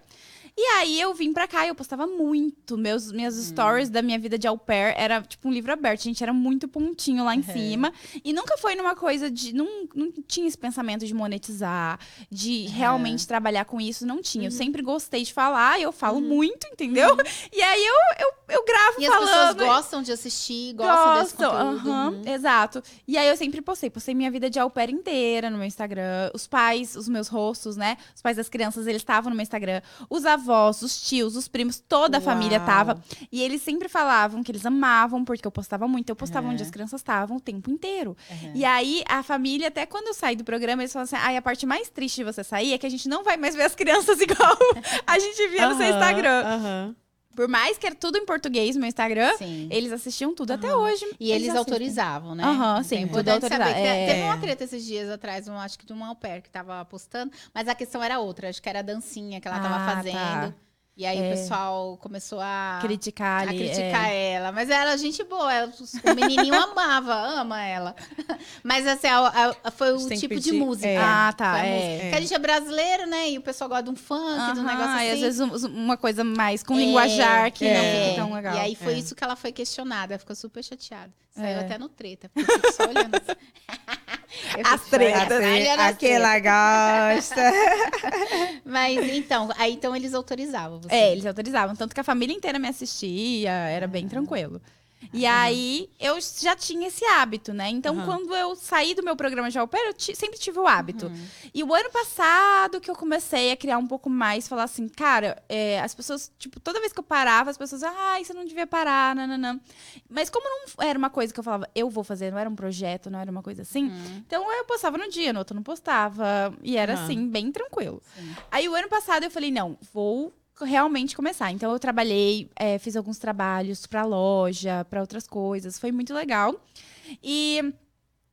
E aí eu vim pra cá e eu postava muito. Meus, minhas stories da minha vida de au pair era tipo um livro aberto. A gente era muito pontinho lá em cima. E nunca foi numa coisa de. Não, não tinha esse pensamento de monetizar, de realmente trabalhar com isso. Não tinha. Eu sempre gostei de falar, eu falo muito, entendeu? E aí eu, eu, eu gravo E as pessoas falando. gostam de assistir, gostam desse Gostam, conteúdo. aham, Uhum. exato. E aí eu sempre postei, postei minha vida de au pair inteira no meu Instagram. Os pais, os meus rostos, né? Os pais das crianças, eles estavam no meu Instagram. Os avós, os tios, os primos, toda a família Uau. tava. E eles sempre falavam que eles amavam, porque eu postava muito. Eu postava Uhum. onde as crianças estavam o tempo inteiro. Uhum. E aí, a família, até quando eu saí do programa, eles falaram assim: ai, a parte mais triste de você sair é que a gente não vai mais ver as crianças igual a gente via no seu Instagram. aham. Por mais que era tudo em português no meu Instagram, Sim. eles assistiam tudo até hoje. E eles, assistem. autorizavam, né? Aham, Então sim, É tudo autorizado. que É. Teve uma treta esses dias atrás, um, acho que de uma au pair que tava postando, mas a questão era outra. Acho que era a dancinha que ela tava Ah, fazendo. tá. E aí o pessoal começou a Criticar a criticar é. ela. Mas ela é gente boa. ela- o menininho amava, ama ela. Mas assim, a- a- foi o tipo de pedir- música. é. Ah, tá, é. música. Porque a gente é brasileiro, né? E o pessoal gosta de um funk, de um negócio assim. e às vezes um- uma coisa mais com É, linguajar que não é. fica tão legal. E aí foi É. isso que ela foi questionada. Ela ficou super chateada. Saiu É. até no treta. Porque eu fico só olhando assim. As fico só tretas, Aquela gosta. Mas então, aí então eles autorizavam você. É, eles autorizavam. Tanto que a família inteira me assistia, era bem tranquilo. E aí, eu já tinha esse hábito, né? Então, Aham. quando eu saí do meu programa de au pair, eu sempre tive o hábito. E o ano passado que eu comecei a criar um pouco mais, falar assim, cara, é, as pessoas, tipo, toda vez que eu parava, as pessoas, ai, você não devia parar, nananã. Mas como não era uma coisa que eu falava, eu vou fazer, não era um projeto, não era uma coisa assim, então eu postava no dia, no outro não postava. E era assim, bem tranquilo. Sim. Aí o ano passado eu falei, não, vou realmente começar. Então eu trabalhei, é, fiz alguns trabalhos pra loja, pra outras coisas. Foi muito legal. E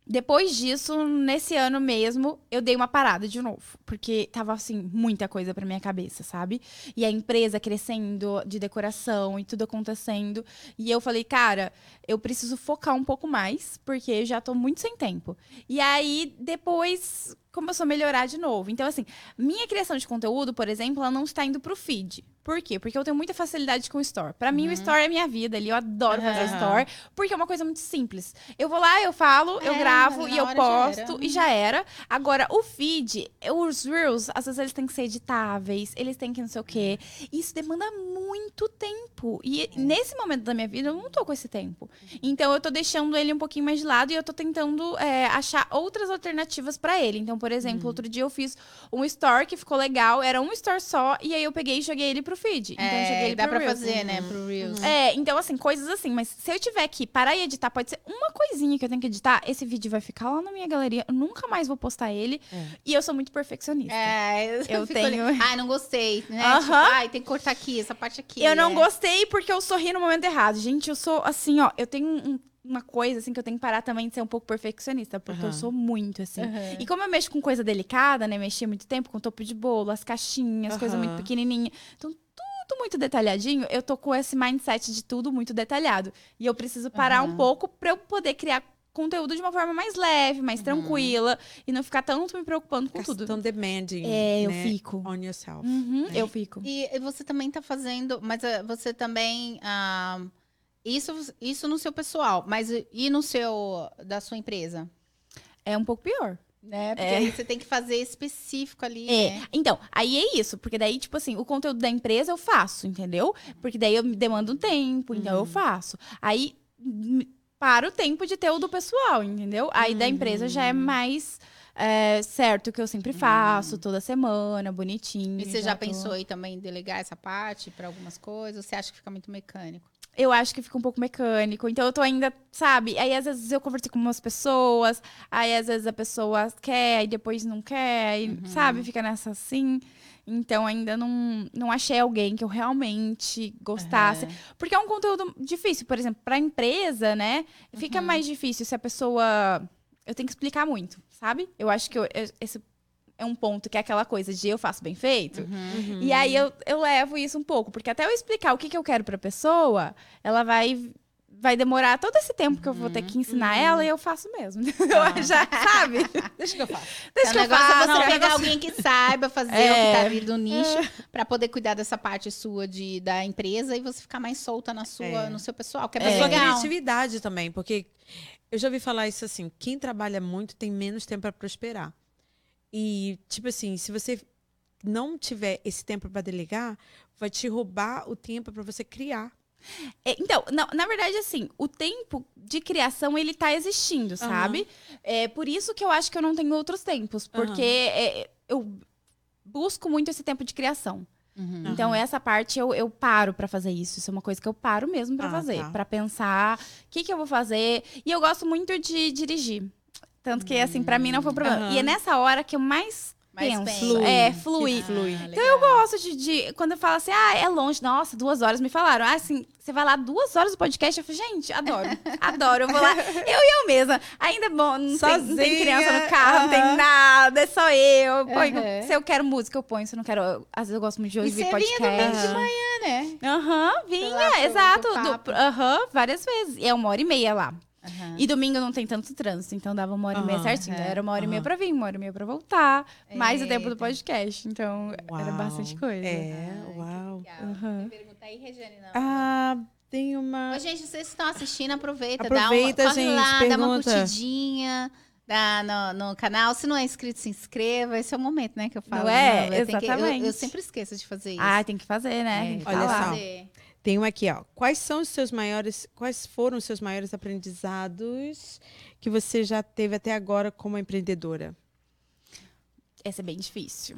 depois disso, nesse ano mesmo, eu dei uma parada de novo, porque tava assim muita coisa pra minha cabeça, sabe? E a empresa crescendo de decoração e tudo acontecendo, e eu falei, cara, eu preciso focar um pouco mais, porque eu já tô muito sem tempo. E aí depois começou a melhorar de novo. Então assim, minha criação de conteúdo, por exemplo, ela não está indo pro feed. Por quê? Porque eu tenho muita facilidade com o store. Pra mim, o store é minha vida ali. Eu adoro fazer Aham. store, porque é uma coisa muito simples. Eu vou lá, eu falo, eu É, gravo na e eu já posto era. e já era. Agora, o feed, os reels, às vezes eles têm que ser editáveis, eles têm que não sei o quê. Isso demanda muito tempo. E É. nesse momento da minha vida, eu não tô com esse tempo. Então, eu tô deixando ele um pouquinho mais de lado e eu tô tentando é, achar outras alternativas pra ele. Então, por exemplo, outro dia eu fiz um store que ficou legal, era um store só, e aí eu peguei e joguei ele pro feed. Então, eu joguei É, ele dá pro pra Reels. fazer, né, pro Reels. É, então assim, coisas assim, mas se eu tiver que parar e editar, pode ser uma coisinha que eu tenho que editar, esse vídeo vai ficar lá na minha galeria, eu nunca mais vou postar ele. É. E eu sou muito perfeccionista. É, Eu fico tenho- ali, Ai, não gostei, né? Tipo, ai, tem que cortar aqui, essa parte aqui. eu não é. gostei porque eu sorri no momento errado. Gente, eu sou assim, ó, eu tenho um- uma coisa assim que eu tenho que parar também de ser um pouco perfeccionista, porque eu Aham. sou muito assim. Aham. E como eu mexo com coisa delicada, né? Mexi muito tempo com topo de bolo, as caixinhas, coisa muito pequenininha. Então, tudo muito detalhadinho. Eu tô com esse mindset de tudo muito detalhado. E eu preciso parar um pouco pra eu poder criar conteúdo de uma forma mais leve, mais tranquila e não ficar tanto me preocupando com tudo. Tão demanding. É, eu né, fico. On yourself. Uhum, eu fico. E você também tá fazendo, mas ah, você também. ah, isso, isso no seu pessoal, mas e- no seu. da sua empresa? É um pouco pior. Né? Porque É. aí você tem que fazer específico ali. É, né? então, aí é isso, porque daí, tipo assim, o conteúdo da empresa eu faço, entendeu? Porque daí eu me demando um tempo, então eu faço. Aí para o tempo de ter o do pessoal, entendeu? Aí da empresa já é mais é, certo que eu sempre faço, toda semana, bonitinho. E você já, tô- pensou aí também em delegar essa parte para algumas coisas? Ou você acha que fica muito mecânico? Eu acho que fica um pouco mecânico. Então eu tô ainda, sabe? Aí às vezes eu conversei com umas pessoas, aí às vezes a pessoa quer, e depois não quer, aí, sabe? Fica nessa assim. Então ainda não, não achei alguém que eu realmente gostasse. Porque é um conteúdo difícil, por exemplo, pra empresa, né? Fica mais difícil se a pessoa. Eu tenho que explicar muito, sabe? Eu acho que eu- eu- esse é um ponto que é aquela coisa de eu faço bem feito. Uhum. E aí eu, eu levo isso um pouco, porque até eu explicar o que, que eu quero pra pessoa, ela vai vai demorar todo esse tempo que eu vou ter que ensinar ela e eu faço mesmo. Eu já, sabe? Deixa que eu faço. Deixa o que eu negócio faço. é você não, pegar negócio- alguém que saiba fazer o que É. tá ali do nicho pra poder cuidar dessa parte sua de, da empresa e você ficar mais solta na sua, É. no seu pessoal, que é É. sua legal. criatividade também, porque eu já ouvi falar isso assim, quem trabalha muito tem menos tempo para prosperar. E, tipo assim, se você não tiver esse tempo para delegar, vai te roubar o tempo para você criar. É, Então, não, na verdade, assim, o tempo de criação, ele tá existindo, sabe? É por isso que eu acho que eu não tenho outros tempos, porque é, eu busco muito esse tempo de criação. Uhum. Então, essa parte eu, eu paro pra fazer isso. Isso é uma coisa que eu paro mesmo pra Ah, fazer. tá. pra pensar o que, que eu vou fazer. E eu gosto muito de dirigir. Tanto que, assim, pra mim não foi um problema. Aham. E é nessa hora que eu mais, Mais penso. É, flui. flui. Ah, Então eu gosto de, de- Quando eu falo assim, ah, é longe, nossa, duas horas, me falaram. Ah, assim, você vai lá duas horas do podcast? Eu falei, gente, adoro. adoro. Eu vou lá, eu e eu mesma. Ainda é bom, não, tem, não tem criança no carro, não tem nada. é só eu. eu ponho- Aham. Se eu quero música, eu ponho. Se eu não quero, eu- às vezes eu gosto muito de ouvir podcast. vinha domingo de Aham. manhã, né? Aham, vinha, exato. do-. Aham, várias vezes. E é uma hora e meia lá. Aham. E domingo não tem tanto trânsito, então dava uma hora e meia certinho. é. Era uma hora e meia pra vir, uma hora e meia pra voltar. Mais o tempo do Eita. podcast. Então, era Uau. bastante coisa. É, Ai, uau. Me Pergunta aí, Regiane, não. Ah, tem uma. Ô, gente, vocês estão assistindo, aproveita, Aproveita, dá uma, gente, lá, dá uma pergunta. curtidinha dá no, no canal. Se não é inscrito, se inscreva. Esse é o momento, né, que eu falo. Não é? eu, tenho que- eu- eu, Exatamente. sempre esqueço de fazer isso. Ah, tem que fazer, né? É, Tem que Olha falar. só. Tem uma aqui, ó. Quais são os seus maiores. Quais foram os seus maiores aprendizados que você já teve até agora como empreendedora? Essa é bem difícil.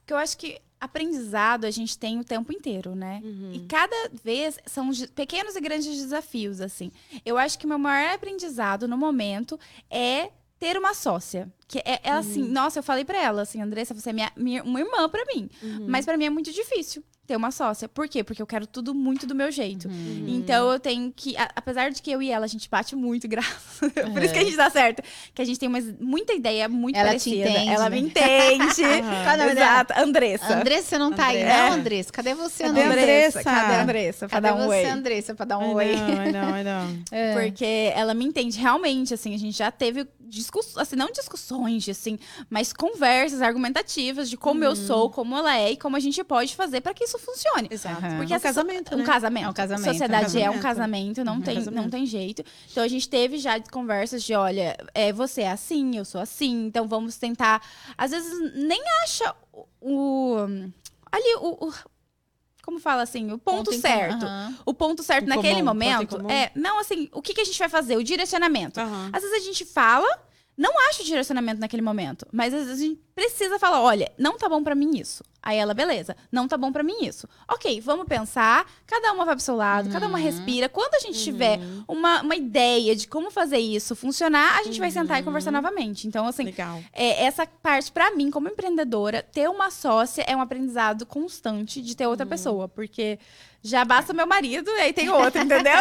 Porque eu acho que aprendizado a gente tem o tempo inteiro, né? E cada vez são pequenos e grandes desafios, assim. Eu acho que o meu maior aprendizado no momento é ter uma sócia. Que é, é assim, nossa, eu falei pra ela, assim, Andressa, você é minha, minha- uma irmã pra mim. Mas pra mim é muito difícil ter uma sócia. Por quê? Porque eu quero tudo muito do meu jeito. Uhum. Então eu tenho que, a- apesar de que eu e ela a gente bate muito, graças. Por isso que a gente dá certo, que a gente tem umas, muita ideia muito Ela te parecida. entende, ela né? me entende. É dela? Exato, Andressa. Andressa, você não tá aí, Andressa. não, Andressa? Cadê você, Cadê Andressa? Andressa? Cadê a Andressa? Pra Cadê dar um você, oi. Andressa, pra dar um Ai, oi? não, ai, não, não. É. Porque ela me entende realmente, assim, a gente já teve discussões, assim, não discussões, assim, mas conversas argumentativas de como eu sou, como ela é e como a gente pode fazer pra que isso funcione. Exato. Porque um essa- casamento, um né? casamento. É um casamento, Sociedade é um é um casamento. casamento, não, tem, casamento. não tem jeito. Então a gente teve já conversas de, olha, é, você é assim, eu sou assim, então vamos tentar. Às vezes nem acha o. o- ali o, o- Como fala assim? O ponto, comum, certo. aham. O ponto certo Em naquele comum, ponto momento é. Não, assim, o que, que a gente vai fazer? O direcionamento. Aham. Às vezes a gente fala, não acha o direcionamento naquele momento, mas às vezes a gente precisa falar, olha, não tá bom pra mim isso. Aí ela, beleza, não tá bom pra mim isso. Ok, vamos pensar, cada uma vai pro seu lado, cada uma respira. Quando a gente tiver uma, uma ideia de como fazer isso funcionar, a gente vai sentar e conversar novamente. Então, assim, é, essa parte, pra mim, como empreendedora, ter uma sócia é um aprendizado constante de ter outra pessoa, porque já basta meu marido e aí tem outro, entendeu?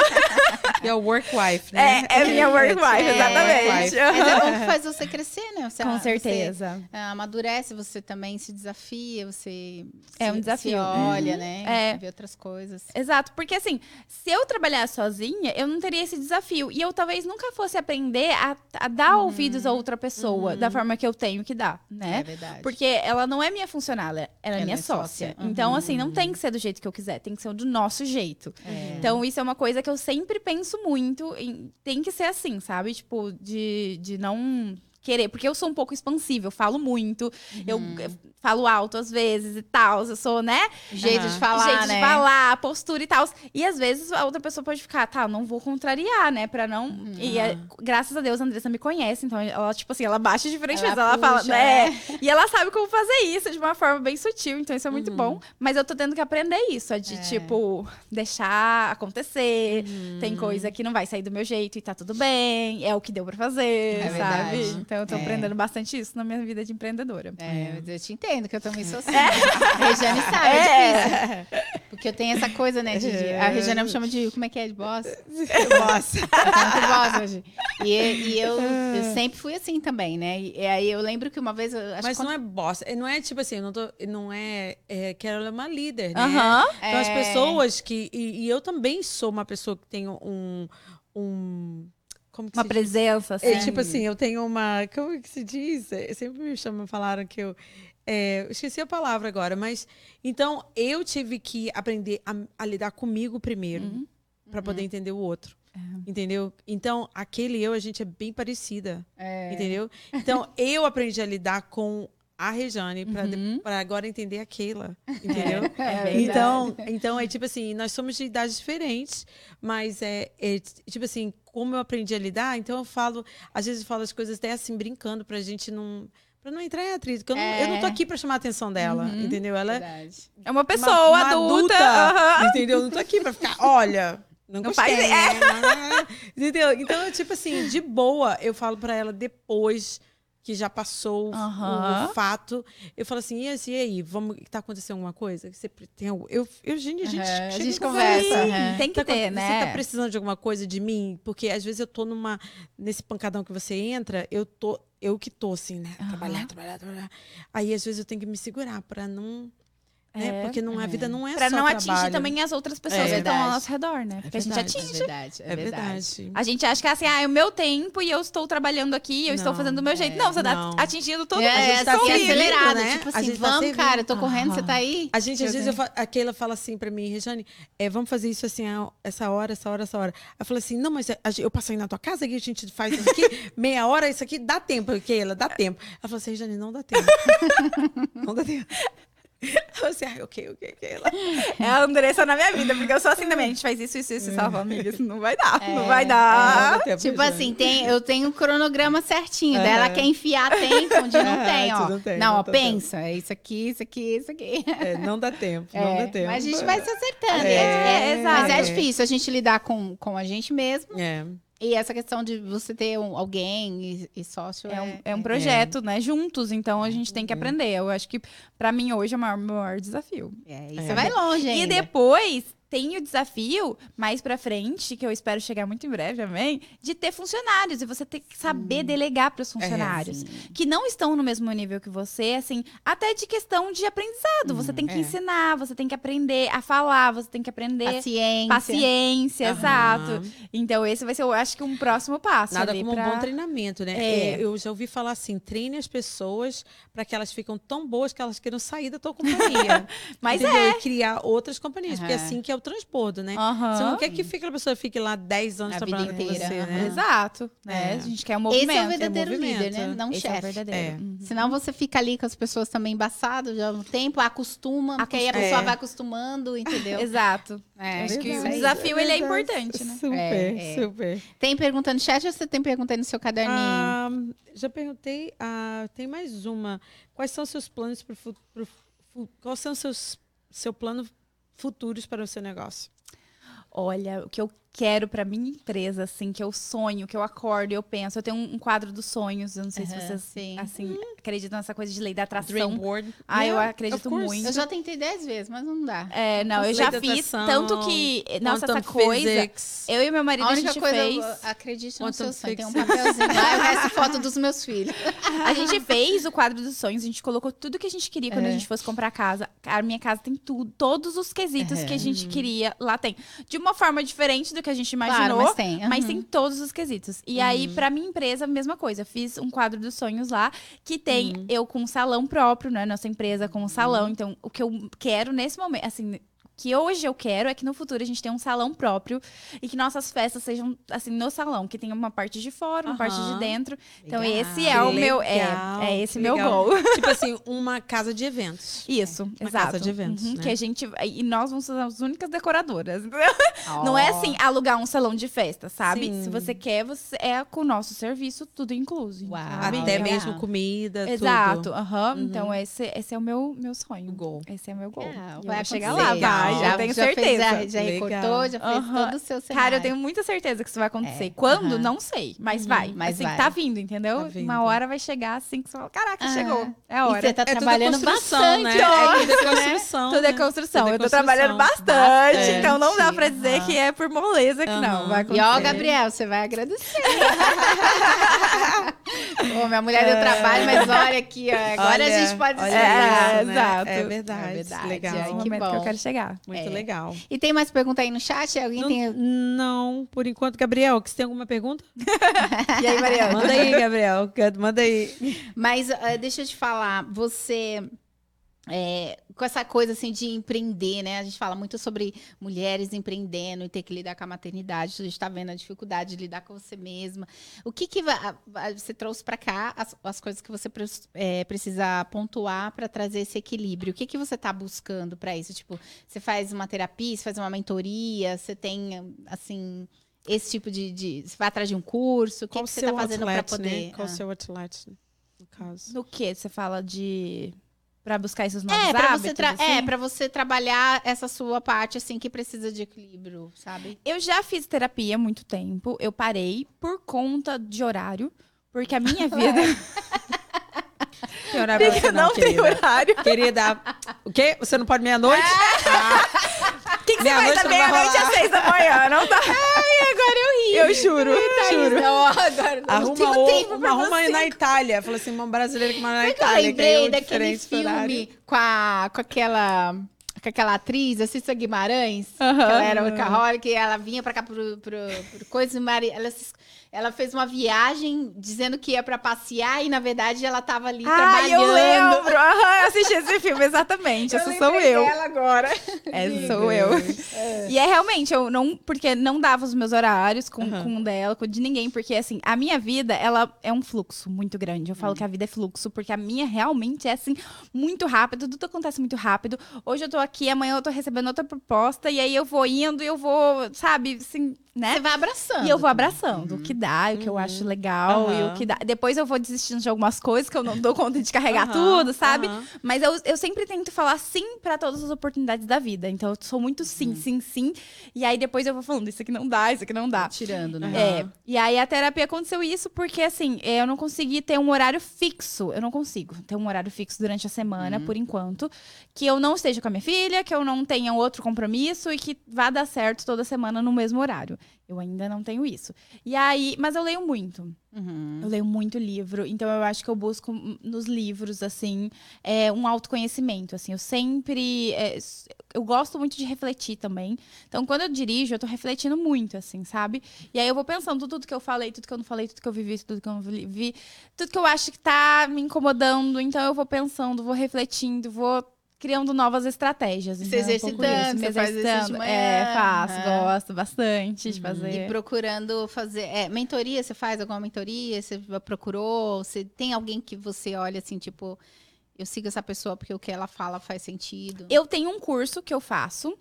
E é o work wife, né? É, é minha work wife, É, exatamente. work Mas é bom que faz você crescer, né? Você, Com você, certeza. ah, amadurece, você também se desafia, você É se- um desafio. se olha, né? É. Vê outras coisas. Exato, porque assim, se eu trabalhasse sozinha, eu não teria esse desafio. E eu talvez nunca fosse aprender a, a dar ouvidos a outra pessoa da forma que eu tenho que dar, né? É verdade. Porque ela não é minha funcionária, ela é Ela minha é sócia. sócia. Então, assim, não tem que ser do jeito que eu quiser, tem que ser do nosso jeito. Então, isso é uma coisa que eu sempre penso muito. Em, tem que ser assim, sabe? Tipo, de, de não querer. Porque eu sou um pouco expansível, eu falo muito, eu, eu falo alto às vezes e tal. Eu sou, né? Jeito Aham. de falar, jeito né? de falar, postura e tal. E às vezes a outra pessoa pode ficar, tá, não vou contrariar, né? Pra não. Uhum. E é, graças a Deus a Andressa me conhece, então ela, tipo assim, ela baixa de frente, Ela ela fala, puxa, né? E ela sabe como fazer isso de uma forma bem sutil, então isso é Uhum. muito bom. Mas eu tô tendo que aprender isso, é de, É. tipo, deixar acontecer. Uhum. Tem coisa que não vai sair do meu jeito e tá tudo bem, é o que deu pra fazer, É sabe? verdade. Então eu tô É. aprendendo bastante isso na minha vida de empreendedora. É, mas eu te entendo, que eu também sou assim. A Regiane sabe, é. É. difícil. Porque eu tenho essa coisa, né, de, de- A Regiane me chama de, como é que é, de boss? Nossa. Eu tô boss hoje. E, e eu, eu sempre fui assim também, né? E, aí eu lembro que uma vez, eu acho Mas que não é boss, é- não é tipo assim, eu não, tô, não é, é que ela é uma líder, né? Aham. Então as É. pessoas que. E, e eu também sou uma pessoa que tem um. um como que Uma se diz? presença, assim. É, tipo assim, eu tenho uma. Como que se diz? É, Sempre me chamam, falaram que eu. é, esqueci a palavra agora, mas. Então, eu tive que aprender a, a lidar comigo primeiro, Uhum. para poder entender o outro. É. Entendeu? Então, aquele eu, a gente é bem parecida. É. Entendeu? Então, eu aprendi a lidar com a Rejane para Uhum. agora entender a Keila. Entendeu? É verdade. Então, então, é tipo assim, nós somos de idades diferentes, mas é, é tipo assim, como eu aprendi a lidar, então eu falo, às vezes eu falo as coisas até assim, brincando, pra gente não. Pra não entrar em atrito. porque Eu, não, eu não tô É. aqui pra chamar a atenção dela, Uhum. entendeu? Ela é Verdade. É uma uma- pessoa uma adulta. aham. entendeu? Eu não tô aqui pra ficar, olha. Não, Não gostei, faz- né? Entendeu? Então, tipo assim, de boa, eu falo pra ela depois que já passou o- Aham. o fato. Eu falo assim, e, assim, e aí, vamos, tá acontecendo alguma coisa? Você tem algum- eu, eu, gente, a gente, Aham, a gente conversa, "Ih, aham. Tem que tá ter, né? Você tá precisando de alguma coisa de mim? Porque às vezes eu tô numa. Nesse pancadão que você entra, eu tô. Eu que tô, assim, né? Trabalhar, trabalhar, trabalhar. Aí, às vezes, eu tenho que me segurar pra não. Né? É. Porque não, a vida não é Pra só não atingir também as outras pessoas É que estão ao nosso redor, né? Porque a gente verdade. É atinge. verdade, é, É verdade. A gente acha que é assim, ah, é o meu tempo e eu estou trabalhando aqui, eu estou Não, fazendo do meu jeito. é, não, você não. tá atingindo todo É, mundo. A gente tá assim, acelerado, né? tipo A assim, tá vamos, servindo. cara, eu tô correndo, você tá aí? A gente, às vezes, a Keila fala assim pra mim, Rejane, é, vamos fazer isso assim, essa hora, essa hora, essa hora. Eu falo assim, não, mas eu passo aí na tua casa e a gente faz isso aqui, meia hora, isso aqui, dá tempo, Keila, dá tempo. Ela falou assim, Rejane, não dá tempo. não dá tempo. Assim, ai, ok, ok, Keila. É a Andressa na minha vida, porque eu sou assim também. A gente faz isso, isso, isso, e salva amiga. Isso não vai dar, não vai Não dar. dá tempo, Tipo Rejane. assim, tem, eu tenho um cronograma certinho. Aham. Daí ela quer enfiar tempo onde não Ah, tem, ó. não tem, não, não ó, pensa. É isso aqui, isso aqui, isso aqui. É, não dá tempo, não É, dá tempo. Mas a gente vai se acertando. É, É, é- exato. Mas é difícil a gente lidar com, com a gente mesmo. É, E essa questão de você ter um- alguém e, e sócio É um, é, é um projeto, né? Juntos, então a gente tem que aprender. Eu acho que, pra mim, hoje é o maior, maior desafio. é, e É. você vai longe ainda. E depois tem o desafio, mais pra frente, que eu espero chegar muito em breve também, de ter funcionários. E você ter que saber delegar pros funcionários. Sim. que não estão no mesmo nível que você, assim, até de questão de aprendizado. Você tem que é. ensinar, você tem que aprender a falar, você tem que aprender Paciência. paciência, Aham. exato. Então, esse vai ser, eu acho que um próximo passo. Nada como pra... um bom treinamento, né? É. É, eu já ouvi falar assim, treine as pessoas para que elas ficam tão boas que elas queiram sair da tua companhia. Mas entendeu? é. E criar outras companhias, porque é Aham. assim que é o transbordo, né? Aham. Você não quer que fique, a pessoa fique lá 10 anos A vida trabalhando com inteira, você, aham. né? Exato. Né? É. A gente quer um Esse movimento. é o verdadeiro movimento. líder, né? Não Esse é o chefe. verdadeiro. É. Uhum. Senão você fica ali com as pessoas também embaçado já no tempo, acostuma, porque aí a pessoa É. vai acostumando, entendeu? Exato. É, Acho que o desafio ele é importante, né? Super, É, é. super. Tem pergunta no chat ou você tem pergunta aí no seu caderninho? Ah, já perguntei, ah, tem mais uma. Quais são os seus planos para o Quais são os seus seu plano futuros para o seu negócio? Olha, o que eu quero pra minha empresa, assim, que eu sonho, que eu acordo eu penso. Eu tenho um, um quadro dos sonhos, eu não sei se Aham, vocês, sim. assim, acreditam nessa coisa de lei da atração. board. Ah, eu acredito muito. Eu já tentei dez vezes, mas não dá. É, não, eu já fiz, tanto que, nossa, essa coisa, physics. eu e meu marido, A a, única gente coisa, fez, eu acredite no seu sonho. Tem um papelzinho lá, e resto é foto dos meus filhos. a gente fez o quadro dos sonhos, a gente colocou tudo que a gente queria quando É. a gente fosse comprar casa. A minha casa tem tudo, todos os quesitos que a gente queria, lá tem. De uma forma diferente do que a gente imaginou, Claro, mas tem. Mas uhum. tem todos os quesitos. E aí, pra minha empresa, a mesma coisa. Fiz um quadro dos sonhos lá, que tem eu com um salão próprio, né? Nossa empresa com um salão. Então, o que eu quero nesse momento, assim. Que hoje eu quero é que no futuro a gente tenha um salão próprio e que nossas festas sejam assim no salão, que tenha uma parte de fora, uma parte de dentro. Então Legal. esse é o meu é, legal, é esse meu gol. tipo assim, uma casa de eventos. Isso, Uma exato. casa de eventos, Uhum, né? Que a gente e nós vamos ser as únicas decoradoras. entendeu? Não é assim alugar um salão de festa, sabe? Sim. Se você quer, você é com o nosso serviço tudo incluso. Uau. sabe? Até Então- mesmo comida, Exato, tudo. aham. Então esse, esse é o meu, meu sonho. O gol. Esse é o meu gol. É, vai chegar lá, vai, já, eu tenho já certeza. Fez, já, já recortou, já fez todo o seu cenário. Cara, eu tenho muita certeza que isso vai acontecer. É, Quando? Não sei. Mas vai. mas assim, vai. tá vindo, entendeu? Tá vindo. Uma hora vai chegar assim que você fala, caraca, Aham. chegou. É a E hora. você tá É trabalhando construção, bastante, né? É tudo é construção. Tudo é né? construção. Tudo é eu tô trabalhando construção. bastante, Bastante. então não dá pra dizer que é por moleza que não. Vai E acontecer. ó, Gabriel, você vai agradecer. Pô, minha mulher deu trabalho, mas olha aqui, ó, agora a Olha, gente pode olha celebrar. É, isso, né? exato. É verdade. É verdade, Legal. É que que, bom. eu quero chegar. Muito É. legal. E tem mais pergunta aí no chat? Alguém Não, tem. não, por enquanto, Gabriel, que você tem alguma pergunta? E aí, Mariana? Manda aí, Gabriel. Manda aí. Mas ah, deixa eu te falar, você. É, com essa coisa assim de empreender, né? A gente fala muito sobre mulheres empreendendo e ter que lidar com a maternidade. A gente está vendo a dificuldade de lidar com você mesma. O que que você trouxe para cá as, as coisas que você é, precisa pontuar para trazer esse equilíbrio? O que que você está buscando para isso? Tipo, você faz uma terapia, você faz uma mentoria, você tem assim esse tipo de, de você vai atrás de um curso? O que, que você está fazendo para outlet, poder? né? Qual o Ah. seu outlet, no caso? No que você fala de. Pra buscar esses novos É, pra hábitos? você, tra- assim? é, pra você trabalhar essa sua parte, assim, que precisa de equilíbrio, sabe? Eu já fiz terapia há muito tempo. Eu parei por conta de horário. Porque a minha vida. tem horário pra você, não, não tem horário. Querida, o quê? Você não pode meia-noite? Ah, O que, que você faz da vai meia-noite às seis da manhã? Não dá. Ai, agora eu ri. Eu juro, juro. Não, agora não arruma tenho tempo uma pra arruma aí você. na Itália. Falou assim, uma brasileira que mora na que eu Itália. que é lembrei daquele horário. filme com, a, com aquela com aquela atriz, a Cissa Guimarães, que Aham. ela era workaholic, e ela vinha pra cá pro, pro, pro coisa ela, se- ela fez uma viagem dizendo que ia pra passear e na verdade ela tava ali Ai, trabalhando. eu lembro. Eu assisti esse filme, exatamente. Eu Essa sou eu. dela agora. Essa sou eu. E é realmente, eu não. Porque não dava os meus horários com, Aham. com o dela, com o de ninguém. Porque, assim, a minha vida, ela é um fluxo muito grande. Eu falo que a vida é fluxo, porque a minha realmente é, assim, muito rápido. Tudo acontece muito rápido. Hoje eu tô aqui, amanhã eu tô recebendo outra proposta. E aí eu vou indo e eu vou, sabe, assim, né? Você vai abraçando. E eu vou abraçando o que dá, o que eu acho legal e Aham. o que dá. Depois eu vou desistindo de algumas coisas que eu não dou conta de carregar tudo, sabe? Mas eu, eu sempre tento falar sim pra todas as oportunidades da vida. Então eu sou muito sim, sim, sim. E aí depois eu vou falando, isso aqui não dá, isso aqui não dá. tirando, né? É, e aí a terapia aconteceu isso porque, assim, eu não consegui ter um horário fixo. Eu não consigo ter um horário fixo durante a semana, por enquanto. Que eu não esteja com a minha filha, que eu não tenha outro compromisso e que vá dar certo toda semana no mesmo horário. Eu ainda não tenho isso. E aí, mas eu leio muito. Uhum. Eu leio muito livro, então eu acho que eu busco nos livros, assim, é, um autoconhecimento, assim. Eu sempre... é, eu gosto muito de refletir também. Então, quando eu dirijo, eu tô refletindo muito, assim, sabe? E aí eu vou pensando tudo que eu falei, tudo que eu não falei, tudo que eu vivi, tudo que eu não vivi, tudo que eu acho que tá me incomodando. Então, eu vou pensando, vou refletindo, vou criando novas estratégias. Se Então, é um pouco exercitando, exercitando. É, faço, gosto bastante de fazer. E procurando fazer. É, mentoria, você faz alguma mentoria? Você procurou? Você tem alguém que você olha assim, tipo, eu sigo essa pessoa porque o que ela fala faz sentido? Eu tenho um curso que eu faço,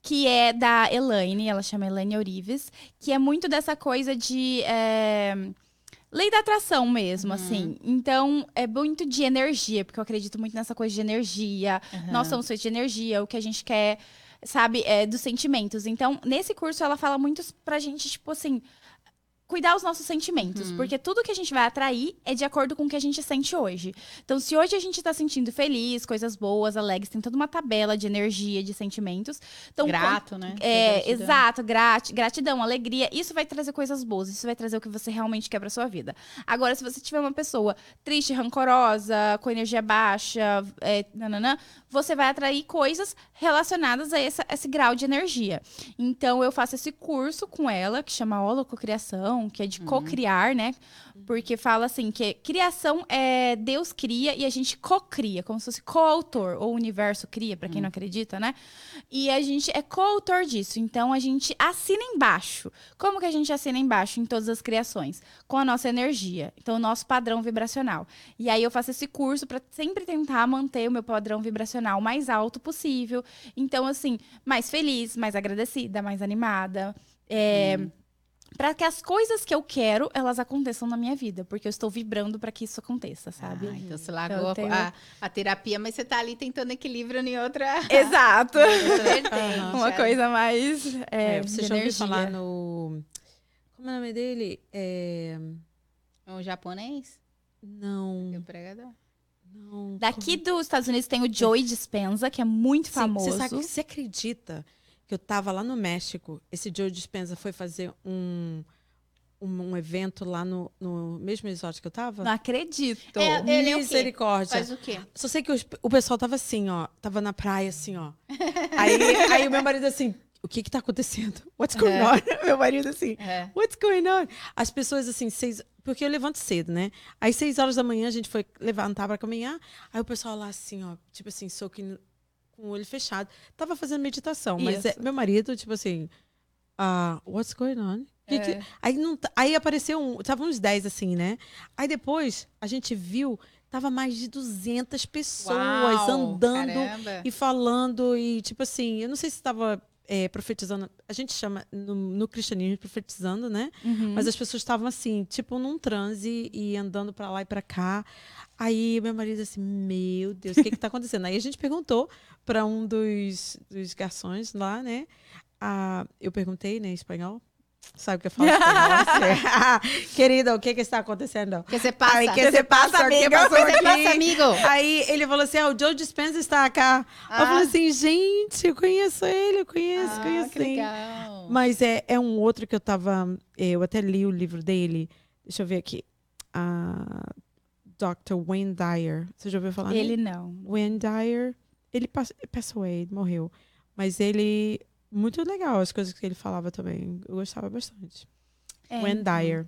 que é da Elaine, ela chama Elaine Eurives, que é muito dessa coisa de. é, Lei da atração mesmo, assim. Então, é muito de energia, porque eu acredito muito nessa coisa de energia. Nós somos feitos de energia, o que a gente quer, sabe, é dos sentimentos. Então, nesse curso, ela fala muito pra gente, tipo assim. Cuidar os nossos sentimentos, porque tudo que a gente vai atrair é de acordo com o que a gente sente hoje. Então, se hoje a gente tá sentindo feliz, coisas boas, alegres, tem toda uma tabela de energia, de sentimentos. Então, Grato, né? é, Gratidão. exato, grati- gratidão, alegria. Isso vai trazer coisas boas, isso vai trazer o que você realmente quer pra sua vida. Agora, se você tiver uma pessoa triste, rancorosa, com energia baixa, é, nananã, você vai atrair coisas relacionadas a essa- esse grau de energia. Então, eu faço esse curso com ela, que chama Holococriação, que é de co-criar, né? Porque fala assim, que criação é Deus cria e a gente co-cria, como se fosse coautor, ou o universo cria, pra quem não acredita, né? E a gente é coautor disso. Então a gente assina embaixo. Como que a gente assina embaixo em todas as criações? Com a nossa energia. Então, o nosso padrão vibracional. E aí eu faço esse curso para sempre tentar manter o meu padrão vibracional mais alto possível. Então, assim, mais feliz, mais agradecida, mais animada. É, Pra que as coisas que eu quero, elas aconteçam na minha vida. Porque eu estou vibrando para que isso aconteça, sabe? Ah, então você largou Eu tenho- a, a terapia, mas você tá ali tentando equilíbrio em outra, Exato. vertente. Uma é. coisa mais. É, É, você de já ouviu falar no... Como é o nome dele? É... Um japonês? Não, O pregador. não. Daqui dos Estados Unidos tem o Joey Dispenza, que é muito Sim, famoso. Você, sabe, você acredita que eu tava lá no México? Esse Joe Dispenza foi fazer um, um, um evento lá no, no mesmo resort que eu tava? Não acredito. É, ele é o quê? Misericórdia. Faz o quê? Só sei que os- o pessoal tava assim, ó. Tava na praia, assim, ó. Aí, aí o meu marido assim, o que que tá acontecendo? What's going on? Meu marido assim, É. what's going on? As pessoas assim, seis... Porque eu levanto cedo, né? Aí seis horas da manhã a gente foi levantar pra caminhar. Aí o pessoal lá assim, ó. Tipo assim, soaking com o olho fechado. Tava fazendo meditação. Mas é, meu marido, tipo assim... ah, what's going on? Que que- É. Aí, não, aí apareceu um... Tava uns 10 assim, né? Aí depois a gente viu... Tava mais de 200 pessoas Uau, andando caramba. e falando e tipo assim, eu não sei se estava profetizando, a gente chama no, no cristianismo profetizando, né? Uhum. Mas as pessoas estavam assim, tipo num transe e andando pra lá e pra cá. Aí meu marido assim, meu Deus, o que que tá acontecendo? Aí a gente perguntou pra um dos, dos garçons lá, né? Ah, eu perguntei, né, em espanhol. Sabe o que eu falo pra você? Querida, o que que está acontecendo? Que você passa. Aí, que você passa, amigo? que Que passa, amigo? Aí ele falou assim, ah, o Joe Dispenza está cá. Eu Ah. falei assim, gente, eu conheço ele, eu conheço, Ah, conheço que sim. legal. Mas é, é um outro que eu tava. Eu até li o livro dele. Deixa eu ver aqui. Ah, Dr. Wayne Dyer. Você já ouviu falar? Ele não. Wayne Dyer. Ele pass- passou aí, ele morreu. Mas ele. Muito legal as coisas que ele falava também. Eu gostava bastante. É. Dyer.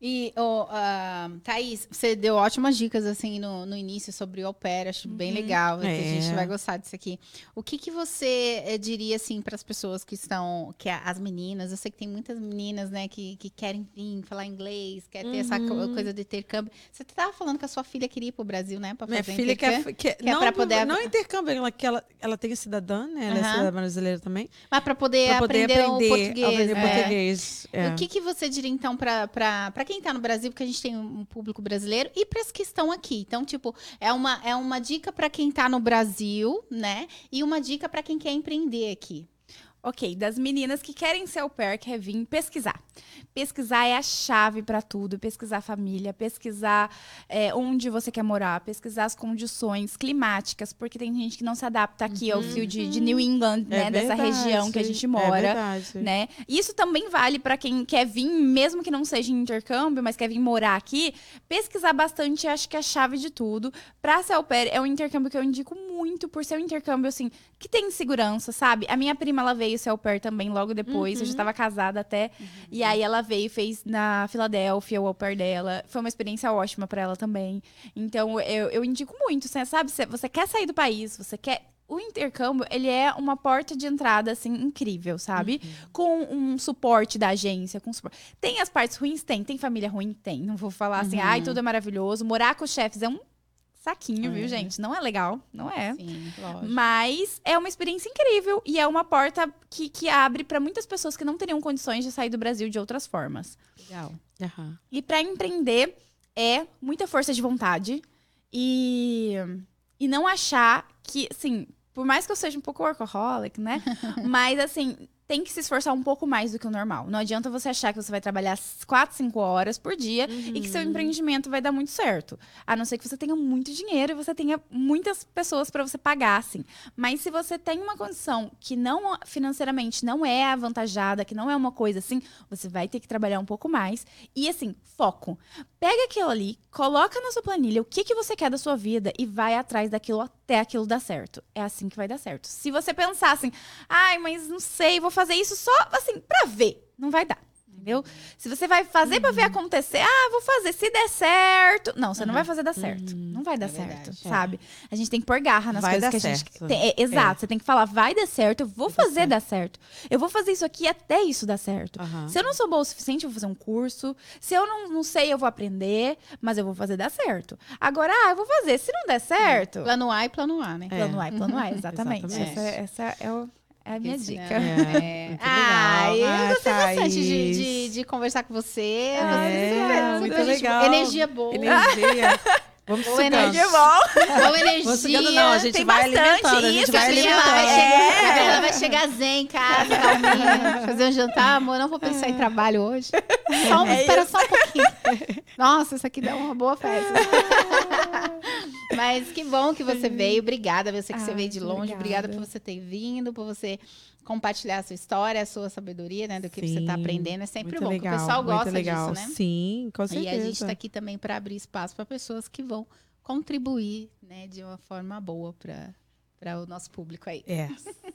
E, ô, ah, Thaís, você deu ótimas dicas, assim, no, no início sobre o pair. Acho bem legal. que A gente É. vai gostar disso aqui. O que, que você eh, diria, assim, para as pessoas que estão... Que a- as meninas, eu sei que tem muitas meninas, né, que, que querem vir falar inglês, quer ter essa Uhum. coisa de intercâmbio. Você estava falando que a sua filha queria ir pro Brasil, né, para fazer Minha filha intercâmbio. quer, quer, que é não, poder- não intercâmbio, ela, que ela, ela tem cidadã, né? Ela é Aham. cidadã brasileira também. Mas para poder, poder aprender, aprender, o português. aprender é. português. é. O que, que você diria, então, para quem está no Brasil, porque a gente tem um público brasileiro, e para as que estão aqui? Então, tipo, é uma, é uma dica para quem está no Brasil, né? E uma dica para quem quer empreender aqui. Ok, das meninas que querem ser au pair, quer vir pesquisar. Pesquisar é a chave para tudo. Pesquisar a família, pesquisar é, onde você quer morar, pesquisar as condições climáticas, porque tem gente que não se adapta aqui ao fio de, de New England, né? É dessa verdade, região que a gente É mora. verdade. né? Isso também vale para quem quer vir, mesmo que não seja em intercâmbio, mas quer vir morar aqui, pesquisar bastante, acho que é a chave de tudo. Pra ser au pair, é um intercâmbio que eu indico muito, por ser um intercâmbio, assim, que tem segurança, sabe? A minha prima, ela veio ser au pair também logo depois, eu já estava casada até, e aí ela veio e fez na Filadélfia o au pair dela, foi uma experiência ótima para ela também. Então, eu, eu indico muito, você sabe? Você- quer sair do país, você quer o intercâmbio, ele é uma porta de entrada, assim, incrível, sabe? Com um suporte da agência, com suporte. Tem as partes ruins? Tem. Tem família ruim? Tem. Não vou falar assim, ai, tudo é maravilhoso. Morar com os chefes é um saquinho, viu, É. gente? Não é legal, não é. Sim, lógico. Mas é uma experiência incrível e é uma porta que, que abre para muitas pessoas que não teriam condições de sair do Brasil de outras formas. Legal. Aham. E para empreender é muita força de vontade e, e não achar que, assim, por mais que eu seja um pouco workaholic, né? Mas, assim, tem que se esforçar um pouco mais do que o normal. Não adianta você achar que você vai trabalhar 4, 5 horas por dia e que seu empreendimento vai dar muito certo. A não ser que você tenha muito dinheiro e você tenha muitas pessoas para você pagar, assim. Mas se você tem uma condição que não financeiramente não é avantajada, que não é uma coisa assim, você vai ter que trabalhar um pouco mais. E assim, foco. Pega aquilo ali, coloca na sua planilha o que, que você quer da sua vida e vai atrás daquilo até aquilo dar certo. É assim que vai dar certo. Se você pensar assim, ai, mas não sei, vou fazer isso só assim, pra ver, não vai dar. Entendeu? Se você vai fazer pra ver acontecer, ah, vou fazer, se der certo. Não, você não vai fazer dar certo. Não vai dar É certo, verdade. sabe? A gente tem que pôr garra nas Vai coisas que a gente certo. tem. É, exato, você tem que falar, vai dar certo, eu vou fazer dar certo. Eu vou fazer isso aqui até isso dar certo. Se eu não sou boa o suficiente, eu vou fazer um curso. Se eu não, não sei, eu vou aprender, mas eu vou fazer dar certo. Agora, ah, eu vou fazer. Se não der certo, Plano A e plano A, né? É. plano A, plano A, exatamente. Exatamente. Essa, essa é, o- é a minha Esse, dica. É, muito Ah, legal. eu gostei bastante de, de, de conversar com você. Ah, Você- É, você- muito gente- legal. Energia boa. Energia. Vamos Boa sugando. energia bom. Boa energia. Vamos sugando, não, a gente tem vai bastante alimentando, a gente isso, vai Gabriela alimentando. vai, É. chegar, Gabriela vai chegar zen em casa, calminha, fazer um jantar. Amor, não vou pensar em trabalho hoje. Só, um- É espera só um pouquinho. Nossa, isso aqui dá uma boa festa. Mas que bom que você veio. Obrigada, você que você Ah, veio de longe. obrigada. Obrigada por você ter vindo, por você compartilhar a sua história, a sua sabedoria, né? Do que você está Sim, aprendendo. É sempre bom, legal, o pessoal gosta legal. disso, né? Sim, com E certeza. a gente está aqui também para abrir espaço para pessoas que vão contribuir, né, de uma forma boa para para o nosso público aí. É.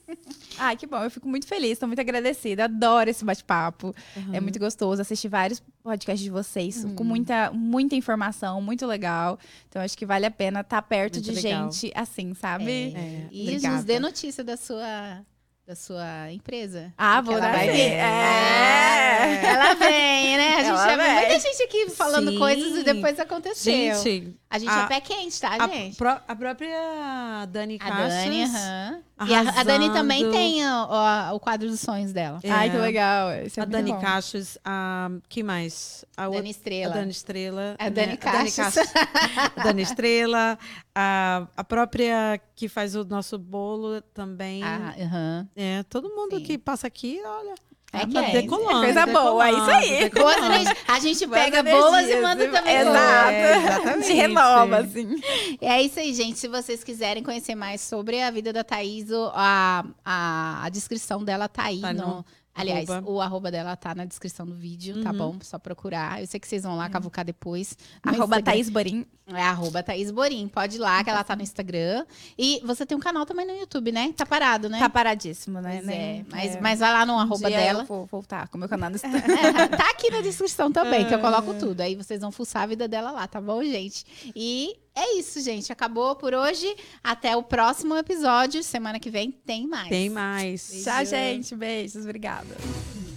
Ai, que bom. Eu fico muito feliz, estou muito agradecida. Adoro esse bate-papo. Uhum. É muito gostoso assistir vários podcasts de vocês Uhum. com muita, muita informação, muito legal. Então, acho que vale a pena estar perto Muito de legal. gente assim, sabe? É, E obrigada. nos dê notícia da sua da sua empresa. Ah, vou dar sim. vir. É. Ela vem, né? A gente Ela já viu vem. muita gente aqui falando Sim. coisas e depois aconteceu. Gente, a gente a- é pé quente, tá, a, gente? pró- a própria Dani A Caixas... Dani, aham. E a, a Dani também tem o, o- o quadro dos sonhos dela. É. Ai, que legal. Esse é A Dani bom. Caixas, a... que mais? A outra- Dani Estrela. A Dani Estrela. A Dani né? A Dani Estrela. A, a própria que faz o nosso bolo também. Ah, aham. É, todo mundo Sim. que passa aqui, olha. É que Tá é. decolando. Coisa boa, é isso aí. decolando. A gente pega boas e manda também Exato. boas. É, Exato. exatamente. Te renova, assim. É isso aí, gente. Se vocês quiserem conhecer mais sobre a vida da Thaís, a, a, a descrição dela tá aí Tá no. no Aliás, arroba. o arroba dela tá na descrição do vídeo, tá Uhum. bom? Só procurar. Eu sei que vocês vão lá cavucar depois. no Arroba Instagram. Thaís Borim. É arroba Thaís Borim. Pode ir lá, que ela tá no Instagram. E você tem um canal também no YouTube, né? Tá parado, né? Tá paradíssimo, né? Pois é. Mas, é. mas vai lá no Um arroba dia dela. Eu vou voltar com o meu canal no Instagram. É, tá aqui na descrição também, que eu coloco Ah. tudo. Aí vocês vão fuçar a vida dela lá, tá bom, gente? E é isso, gente. Acabou por hoje. Até o próximo episódio. Semana que vem tem mais. Tem mais. Tchau, gente. Beijos. Obrigada.